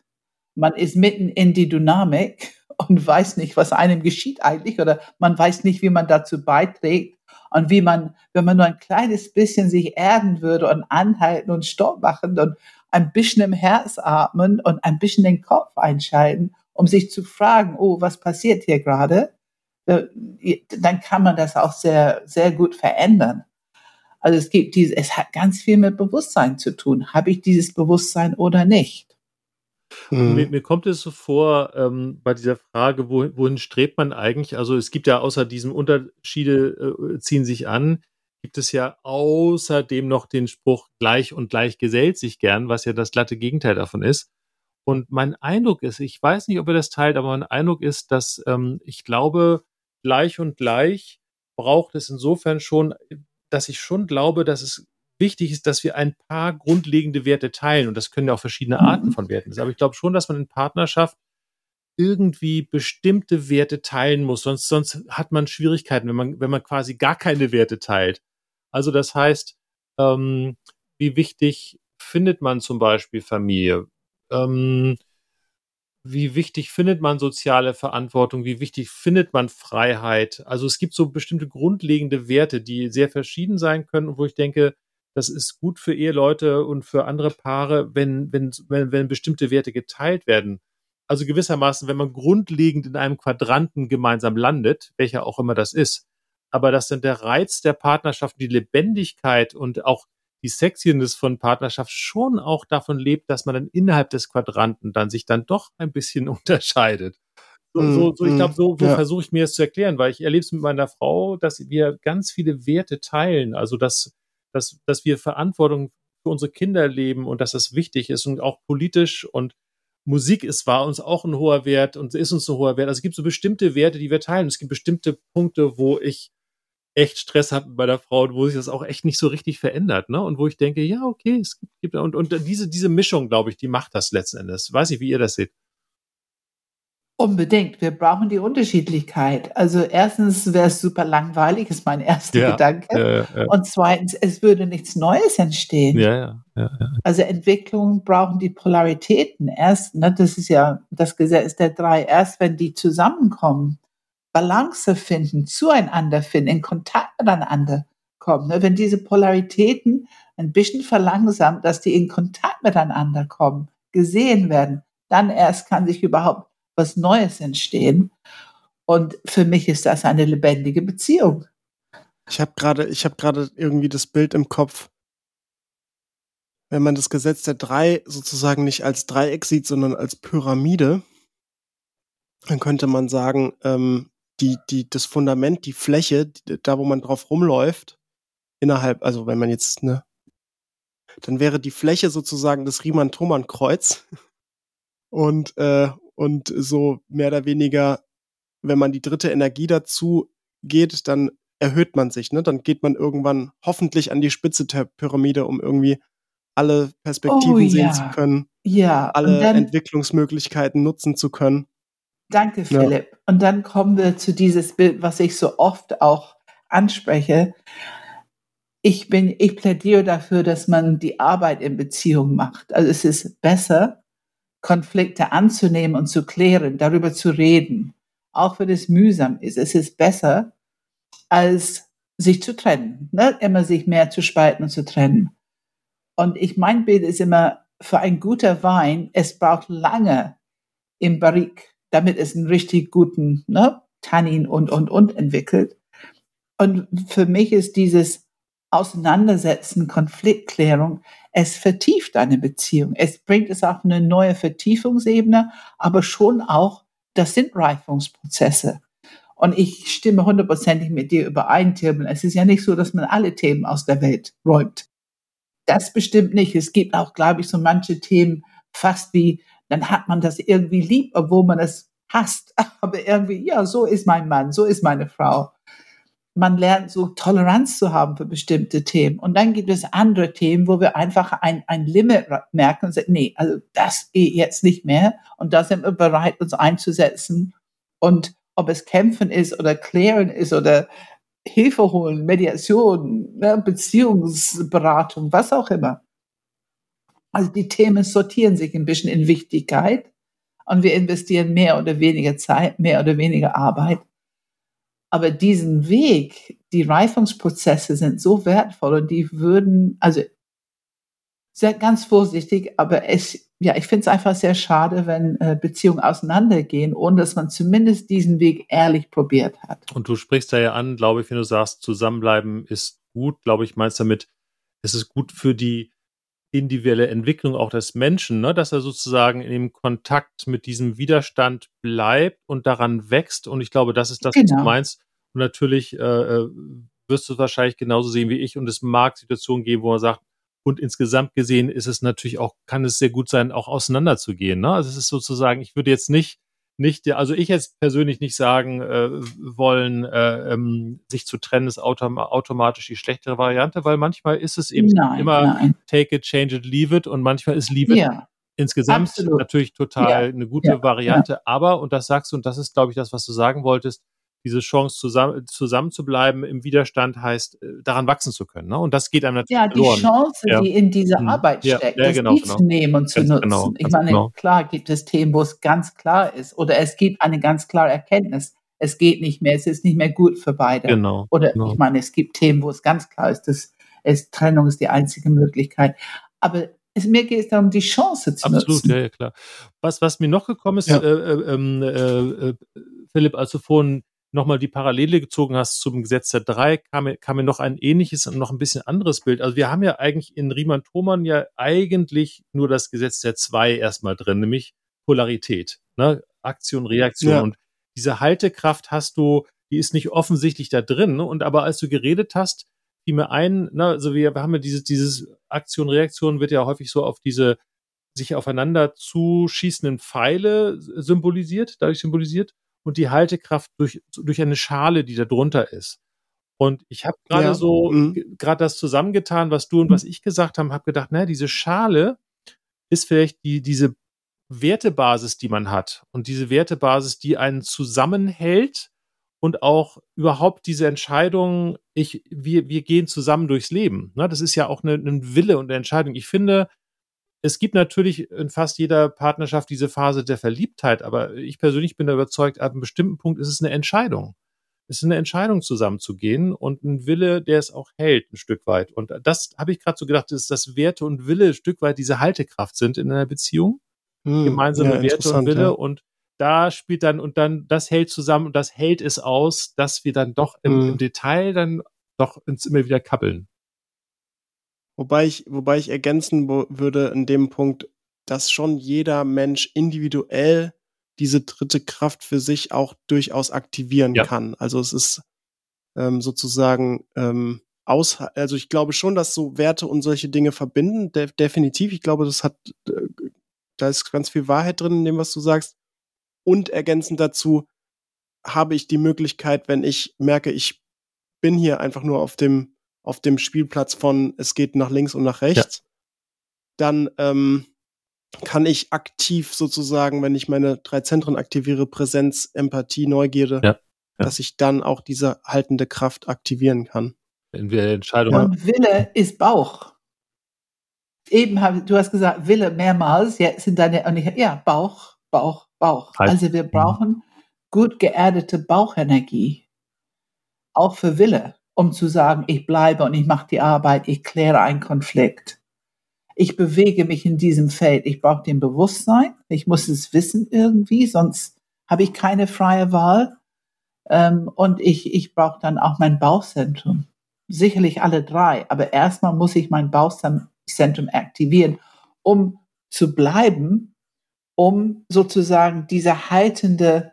Man ist mitten in die Dynamik und weiß nicht, was einem geschieht eigentlich oder man weiß nicht, wie man dazu beiträgt und wie man, wenn man nur ein kleines bisschen sich erden würde und anhalten und Stopp machen und ein bisschen im Herz atmen und ein bisschen den Kopf einschalten, um sich zu fragen, oh, was passiert hier gerade, äh, dann kann man das auch sehr, sehr gut verändern. Also es gibt diese, es hat ganz viel mit Bewusstsein zu tun. Habe ich dieses Bewusstsein oder nicht? Mhm. Mir, mir, kommt es so vor, ähm, bei dieser Frage, wo, wohin strebt man eigentlich? Also es gibt ja außer diesem Unterschiede äh, ziehen sich an, gibt es ja außerdem noch den Spruch gleich und gleich gesellt sich gern, was ja das glatte Gegenteil davon ist. Und mein Eindruck ist, ich weiß nicht, ob er das teilt, aber mein Eindruck ist, dass ähm, ich glaube, gleich und gleich braucht es insofern schon, dass ich schon glaube, dass es wichtig ist, dass wir ein paar grundlegende Werte teilen. Und das können ja auch verschiedene Arten von Werten sein. Aber ich glaube schon, dass man in Partnerschaft irgendwie bestimmte Werte teilen muss. Sonst, sonst hat man Schwierigkeiten, wenn man, wenn man quasi gar keine Werte teilt. Also das heißt, ähm, wie wichtig findet man zum Beispiel Familie? Ähm, wie wichtig findet man soziale Verantwortung? Wie wichtig findet man Freiheit? Also es gibt so bestimmte grundlegende Werte, die sehr verschieden sein können und wo ich denke, das ist gut für Eheleute und für andere Paare, wenn, wenn, wenn, wenn bestimmte Werte geteilt werden. Also gewissermaßen, wenn man grundlegend in einem Quadranten gemeinsam landet, welcher auch immer das ist, aber dass dann der Reiz der Partnerschaft, die Lebendigkeit und auch die Sexiness von Partnerschaft schon auch davon lebt, dass man dann innerhalb des Quadranten dann sich dann doch ein bisschen unterscheidet. So, so, so ich glaube, so, so ja. versuche ich mir es zu erklären, weil ich erlebe es mit meiner Frau, dass wir ganz viele Werte teilen. Also dass dass, dass wir Verantwortung für unsere Kinder leben und dass das wichtig ist und auch politisch und Musik ist war uns auch ein hoher Wert und ist uns ein hoher Wert. Also es gibt so bestimmte Werte, die wir teilen. Es gibt bestimmte Punkte, wo ich echt Stress habe bei der Frau und wo sich das auch echt nicht so richtig verändert, ne? Und wo ich denke, ja, okay, es gibt und, und diese, diese Mischung, glaube ich, die macht das letzten Endes. Weiß ich, wie ihr das seht. Unbedingt. Wir brauchen die Unterschiedlichkeit. Also erstens wäre es super langweilig, ist mein erster ja, Gedanke. Ja, ja. Und zweitens, es würde nichts Neues entstehen. Also Entwicklungen brauchen die Polaritäten. Erst, ne, das ist ja das Gesetz der drei, erst wenn die zusammenkommen, Balance finden, zueinander finden, in Kontakt miteinander kommen. Ne? Wenn diese Polaritäten ein bisschen verlangsamt, dass die in Kontakt miteinander kommen, gesehen werden, dann erst kann sich überhaupt was Neues entstehen. Und für mich ist das eine lebendige Beziehung. Ich habe gerade, ich habe gerade irgendwie das Bild im Kopf. Wenn man das Gesetz der drei sozusagen nicht als Dreieck sieht, sondern als Pyramide, dann könnte man sagen, ähm, die, die, das Fundament, die Fläche, die, da wo man drauf rumläuft, innerhalb, also wenn man jetzt, ne, dann wäre die Fläche sozusagen das Riemann-Thomann-Kreuz. Und, äh, und so mehr oder weniger, wenn man die dritte Energie dazu geht, dann erhöht man sich, ne? Dann geht man irgendwann hoffentlich an die Spitze der Pyramide, um irgendwie alle Perspektiven oh, sehen ja. zu können, ja, alle dann, Entwicklungsmöglichkeiten nutzen zu können. Danke, Philipp. Ja. Und dann kommen wir zu dieses Bild, was ich so oft auch anspreche. Ich bin, ich plädiere dafür, dass man die Arbeit in Beziehung macht. Also es ist besser, Konflikte anzunehmen und zu klären, darüber zu reden, auch wenn es mühsam ist. Es ist besser, als sich zu trennen, ne? immer sich mehr zu spalten und zu trennen. Und ich, mein Bild ist immer, für ein guter Wein, es braucht lange im Barrik, damit es einen richtig guten ne, Tannin und, und, und entwickelt. Und für mich ist dieses Auseinandersetzen, Konfliktklärung, es vertieft eine Beziehung. Es bringt es auf eine neue Vertiefungsebene, aber schon auch, das sind Reifungsprozesse. Und ich stimme hundertprozentig mit dir überein, Tirben. Es ist ja nicht so, dass man alle Themen aus der Welt räumt. Das bestimmt nicht. Es gibt auch, glaube ich, so manche Themen fast wie, dann hat man das irgendwie lieb, obwohl man es hasst. Aber irgendwie, ja, so ist mein Mann, so ist meine Frau. Man lernt so Toleranz zu haben für bestimmte Themen. Und dann gibt es andere Themen, wo wir einfach ein, ein Limit merken und sagen, nee, also das geht jetzt nicht mehr. Und da sind wir bereit, uns einzusetzen. Und ob es Kämpfen ist oder Klären ist oder Hilfe holen, Mediation, ne, Beziehungsberatung, was auch immer. Also die Themen sortieren sich ein bisschen in Wichtigkeit und wir investieren mehr oder weniger Zeit, mehr oder weniger Arbeit. Aber diesen Weg, die Reifungsprozesse sind so wertvoll und die würden, also sehr ganz vorsichtig, aber es, ja, ich finde es einfach sehr schade, wenn äh, Beziehungen auseinandergehen, ohne dass man zumindest diesen Weg ehrlich probiert hat. Und du sprichst da ja an, glaube ich, wenn du sagst, zusammenbleiben ist gut, glaube ich, meinst damit, es ist gut für die individuelle Entwicklung auch des Menschen, ne, dass er sozusagen in dem Kontakt mit diesem Widerstand bleibt und daran wächst. Und ich glaube, das ist das, genau. was du genau. meinst. Und natürlich äh, äh, wirst du es wahrscheinlich genauso sehen wie ich. Und es mag Situationen geben, wo man sagt, und insgesamt gesehen ist es natürlich auch, kann es sehr gut sein, auch auseinanderzugehen. Ne? Also es ist sozusagen, ich würde jetzt nicht, nicht, also ich jetzt persönlich nicht sagen äh, wollen, äh, ähm, sich zu trennen ist autom automatisch die schlechtere Variante, weil manchmal ist es eben nein, immer nein. take it, change it, leave it und manchmal ist leave it ja, insgesamt absolut. natürlich total ja, eine gute ja, Variante. Aber, und das sagst du, und das ist, glaube ich, das, was du sagen wolltest, diese Chance zusammen, zusammen zu bleiben im Widerstand heißt, äh, daran wachsen zu können. Ne? Und das geht einem natürlich Ja, die verloren. Chance, ja. die in dieser mhm. Arbeit ja, steckt, ja, das genau, genau. zu nehmen und zu ganz nutzen. Genau, ich meine, genau. klar gibt es Themen, wo es ganz klar ist oder es gibt eine ganz klare Erkenntnis. Es geht nicht mehr, es ist nicht mehr gut für beide. Genau. Oder genau. ich meine, es gibt Themen, wo es ganz klar ist, dass es, Trennung ist die einzige Möglichkeit. Aber es, mir geht es darum, die Chance zu Absolut, nutzen. Absolut, ja, ja, klar. Was, was mir noch gekommen ist, ja. äh, äh, ähm, äh, äh, Philipp, als du vorhin nochmal die Parallele gezogen hast zum Gesetz der Drei, kam mir, kam mir noch ein ähnliches und noch ein bisschen anderes Bild. Also wir haben ja eigentlich in Riemann-Thomann ja eigentlich nur das Gesetz der Zwei erstmal drin, nämlich Polarität, ne? Aktion, Reaktion. Ja. Und diese Haltekraft hast du, die ist nicht offensichtlich da drin. Ne? Und aber als du geredet hast, fiel mir ein, ne, also wir, wir haben ja dieses, dieses Aktion, Reaktion wird ja häufig so auf diese sich aufeinander zuschießenden Pfeile symbolisiert, dadurch symbolisiert und die Haltekraft durch, durch eine Schale, die da drunter ist. Und ich habe gerade ja. so mhm. gerade das zusammengetan, was du und was ich gesagt haben, habe gedacht, naja, diese Schale ist vielleicht die, diese Wertebasis, die man hat. Und diese Wertebasis, die einen zusammenhält und auch überhaupt diese Entscheidung, ich, wir, wir gehen zusammen durchs Leben. Ne, das ist ja auch ein eine Wille und eine Entscheidung. Ich finde, es gibt natürlich in fast jeder Partnerschaft diese Phase der Verliebtheit, aber ich persönlich bin da überzeugt, ab einem bestimmten Punkt ist es eine Entscheidung. Es ist eine Entscheidung, zusammenzugehen und ein Wille, der es auch hält, ein Stück weit. Und das habe ich gerade so gedacht, dass das Werte und Wille ein Stück weit diese Haltekraft sind in einer Beziehung. Hm, Gemeinsame ja, Werte und Wille. Ja. Und da spielt dann, und dann, das hält zusammen und das hält es aus, dass wir dann doch im, hm. im Detail dann doch uns immer wieder kappeln. Wobei ich, wobei ich ergänzen würde in dem Punkt, dass schon jeder Mensch individuell diese dritte Kraft für sich auch durchaus aktivieren ja. kann. Also es ist ähm, sozusagen ähm, aus, also ich glaube schon, dass so Werte und solche Dinge verbinden, de definitiv. Ich glaube, das hat, äh, da ist ganz viel Wahrheit drin in dem, was du sagst. Und ergänzend dazu habe ich die Möglichkeit, wenn ich merke, ich bin hier einfach nur auf dem auf dem Spielplatz von es geht nach links und nach rechts, ja. dann ähm, kann ich aktiv sozusagen, wenn ich meine drei Zentren aktiviere, Präsenz, Empathie, Neugierde, ja. Ja. dass ich dann auch diese haltende Kraft aktivieren kann. Wenn wir Entscheidungen Und Wille ist Bauch. Eben hab, du hast gesagt, Wille mehrmals, ja, sind deine, ja, Bauch, Bauch, Bauch. Halt. Also wir brauchen gut geerdete Bauchenergie. Auch für Wille um zu sagen, ich bleibe und ich mache die Arbeit, ich kläre einen Konflikt. Ich bewege mich in diesem Feld. Ich brauche den Bewusstsein. Ich muss es wissen irgendwie, sonst habe ich keine freie Wahl. Ähm, und ich, ich brauche dann auch mein Bauchzentrum. Sicherlich alle drei, aber erstmal muss ich mein Bauchzentrum aktivieren, um zu bleiben, um sozusagen diese haltende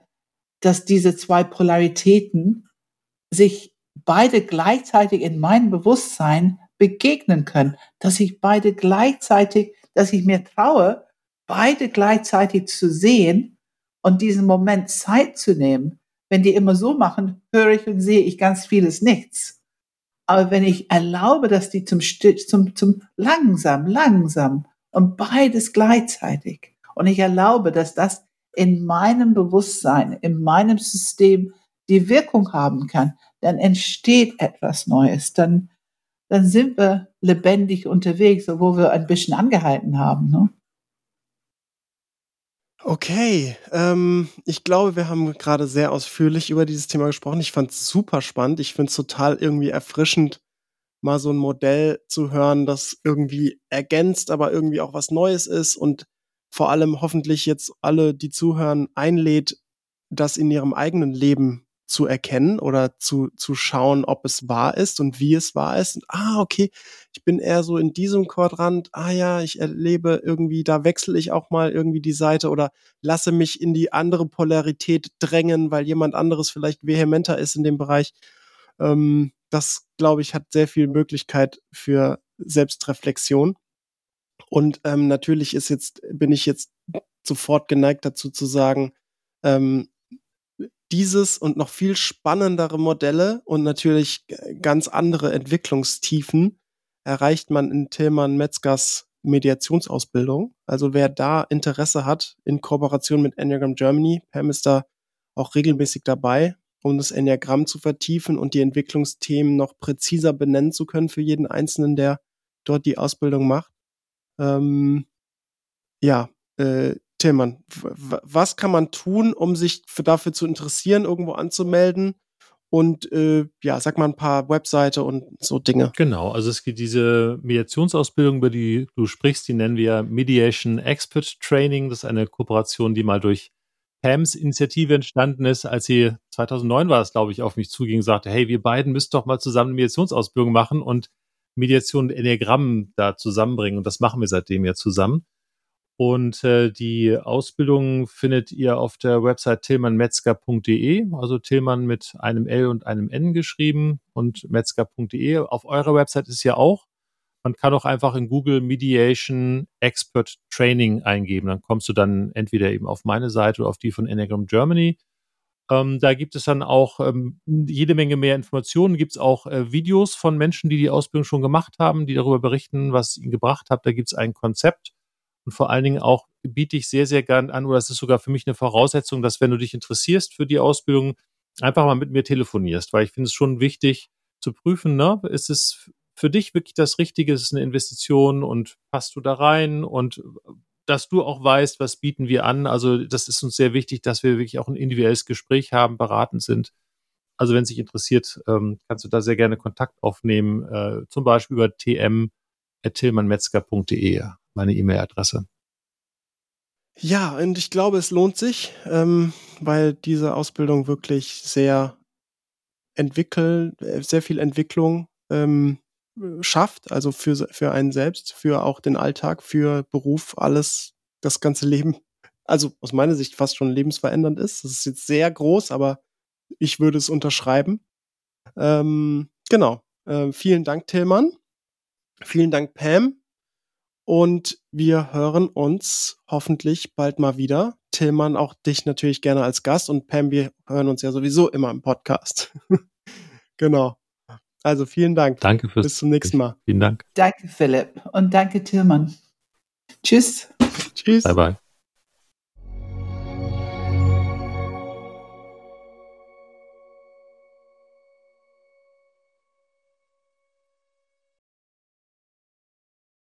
dass diese zwei Polaritäten sich beide gleichzeitig in meinem Bewusstsein begegnen können, dass ich beide gleichzeitig, dass ich mir traue, beide gleichzeitig zu sehen und diesen Moment Zeit zu nehmen. Wenn die immer so machen, höre ich und sehe ich ganz vieles nichts. Aber wenn ich erlaube, dass die zum, zum, zum langsam, langsam und beides gleichzeitig und ich erlaube, dass das in meinem Bewusstsein, in meinem System die Wirkung haben kann, dann entsteht etwas Neues. Dann, dann sind wir lebendig unterwegs, wo wir ein bisschen angehalten haben. Ne? Okay, ähm, ich glaube, wir haben gerade sehr ausführlich über dieses Thema gesprochen. Ich fand es super spannend. Ich finde es total irgendwie erfrischend, mal so ein Modell zu hören, das irgendwie ergänzt, aber irgendwie auch was Neues ist und vor allem hoffentlich jetzt alle, die zuhören, einlädt, das in ihrem eigenen Leben zu erkennen oder zu, zu schauen, ob es wahr ist und wie es wahr ist. Und, ah, okay, ich bin eher so in diesem Quadrant. Ah ja, ich erlebe irgendwie, da wechsle ich auch mal irgendwie die Seite oder lasse mich in die andere Polarität drängen, weil jemand anderes vielleicht vehementer ist in dem Bereich. Ähm, das, glaube ich, hat sehr viel Möglichkeit für Selbstreflexion. Und ähm, natürlich ist jetzt, bin ich jetzt sofort geneigt dazu zu sagen, ähm, dieses und noch viel spannendere Modelle und natürlich ganz andere Entwicklungstiefen erreicht man in Tillmann Metzgers Mediationsausbildung. Also wer da Interesse hat, in Kooperation mit Enneagram Germany, Pam ist da auch regelmäßig dabei, um das Enneagramm zu vertiefen und die Entwicklungsthemen noch präziser benennen zu können für jeden Einzelnen, der dort die Ausbildung macht. Ähm, ja, äh, Tillmann, was kann man tun, um sich für, dafür zu interessieren, irgendwo anzumelden? Und äh, ja, sag mal ein paar Webseite und so Dinge. Genau, also es gibt diese Mediationsausbildung, über die du sprichst, die nennen wir Mediation Expert Training. Das ist eine Kooperation, die mal durch Pams Initiative entstanden ist, als sie 2009 war es, glaube ich, auf mich zuging, sagte, hey, wir beiden müssen doch mal zusammen eine Mediationsausbildung machen und Mediation und Enneagramm da zusammenbringen. Und das machen wir seitdem ja zusammen. Und äh, die Ausbildung findet ihr auf der Website tillmannmetzger.de, also Tillmann mit einem L und einem N geschrieben und metzger.de. Auf eurer Website ist ja auch. Man kann auch einfach in Google Mediation Expert Training eingeben. Dann kommst du dann entweder eben auf meine Seite oder auf die von Enneagram Germany. Ähm, da gibt es dann auch ähm, jede Menge mehr Informationen. Gibt es auch äh, Videos von Menschen, die die Ausbildung schon gemacht haben, die darüber berichten, was ihnen gebracht hat. Da gibt es ein Konzept und vor allen Dingen auch biete ich sehr, sehr gern an, oder es ist sogar für mich eine Voraussetzung, dass wenn du dich interessierst für die Ausbildung, einfach mal mit mir telefonierst, weil ich finde es schon wichtig zu prüfen, ne, ist es für dich wirklich das Richtige, ist es eine Investition? Und passt du da rein? Und dass du auch weißt, was bieten wir an. Also das ist uns sehr wichtig, dass wir wirklich auch ein individuelles Gespräch haben, beratend sind. Also wenn es dich interessiert, ähm, kannst du da sehr gerne Kontakt aufnehmen, äh, zum Beispiel über tm.tillmannmetzger.de meine E-Mail-Adresse. Ja, und ich glaube, es lohnt sich, ähm, weil diese Ausbildung wirklich sehr entwickelt, äh, sehr viel Entwicklung ähm, schafft, also für, für einen selbst, für auch den Alltag, für Beruf, alles, das ganze Leben, also aus meiner Sicht fast schon lebensverändernd ist. Das ist jetzt sehr groß, aber ich würde es unterschreiben. Ähm, genau. Äh, vielen Dank, Tillmann. Vielen Dank, Pam. Und wir hören uns hoffentlich bald mal wieder. Tillmann, auch dich natürlich gerne als Gast. Und Pam, wir hören uns ja sowieso immer im Podcast. genau. Also vielen Dank. Danke fürs Bis zum nächsten Mal. Vielen Dank. Danke, Philipp. Und danke, Tillmann. Tschüss. Tschüss. Bye, bye.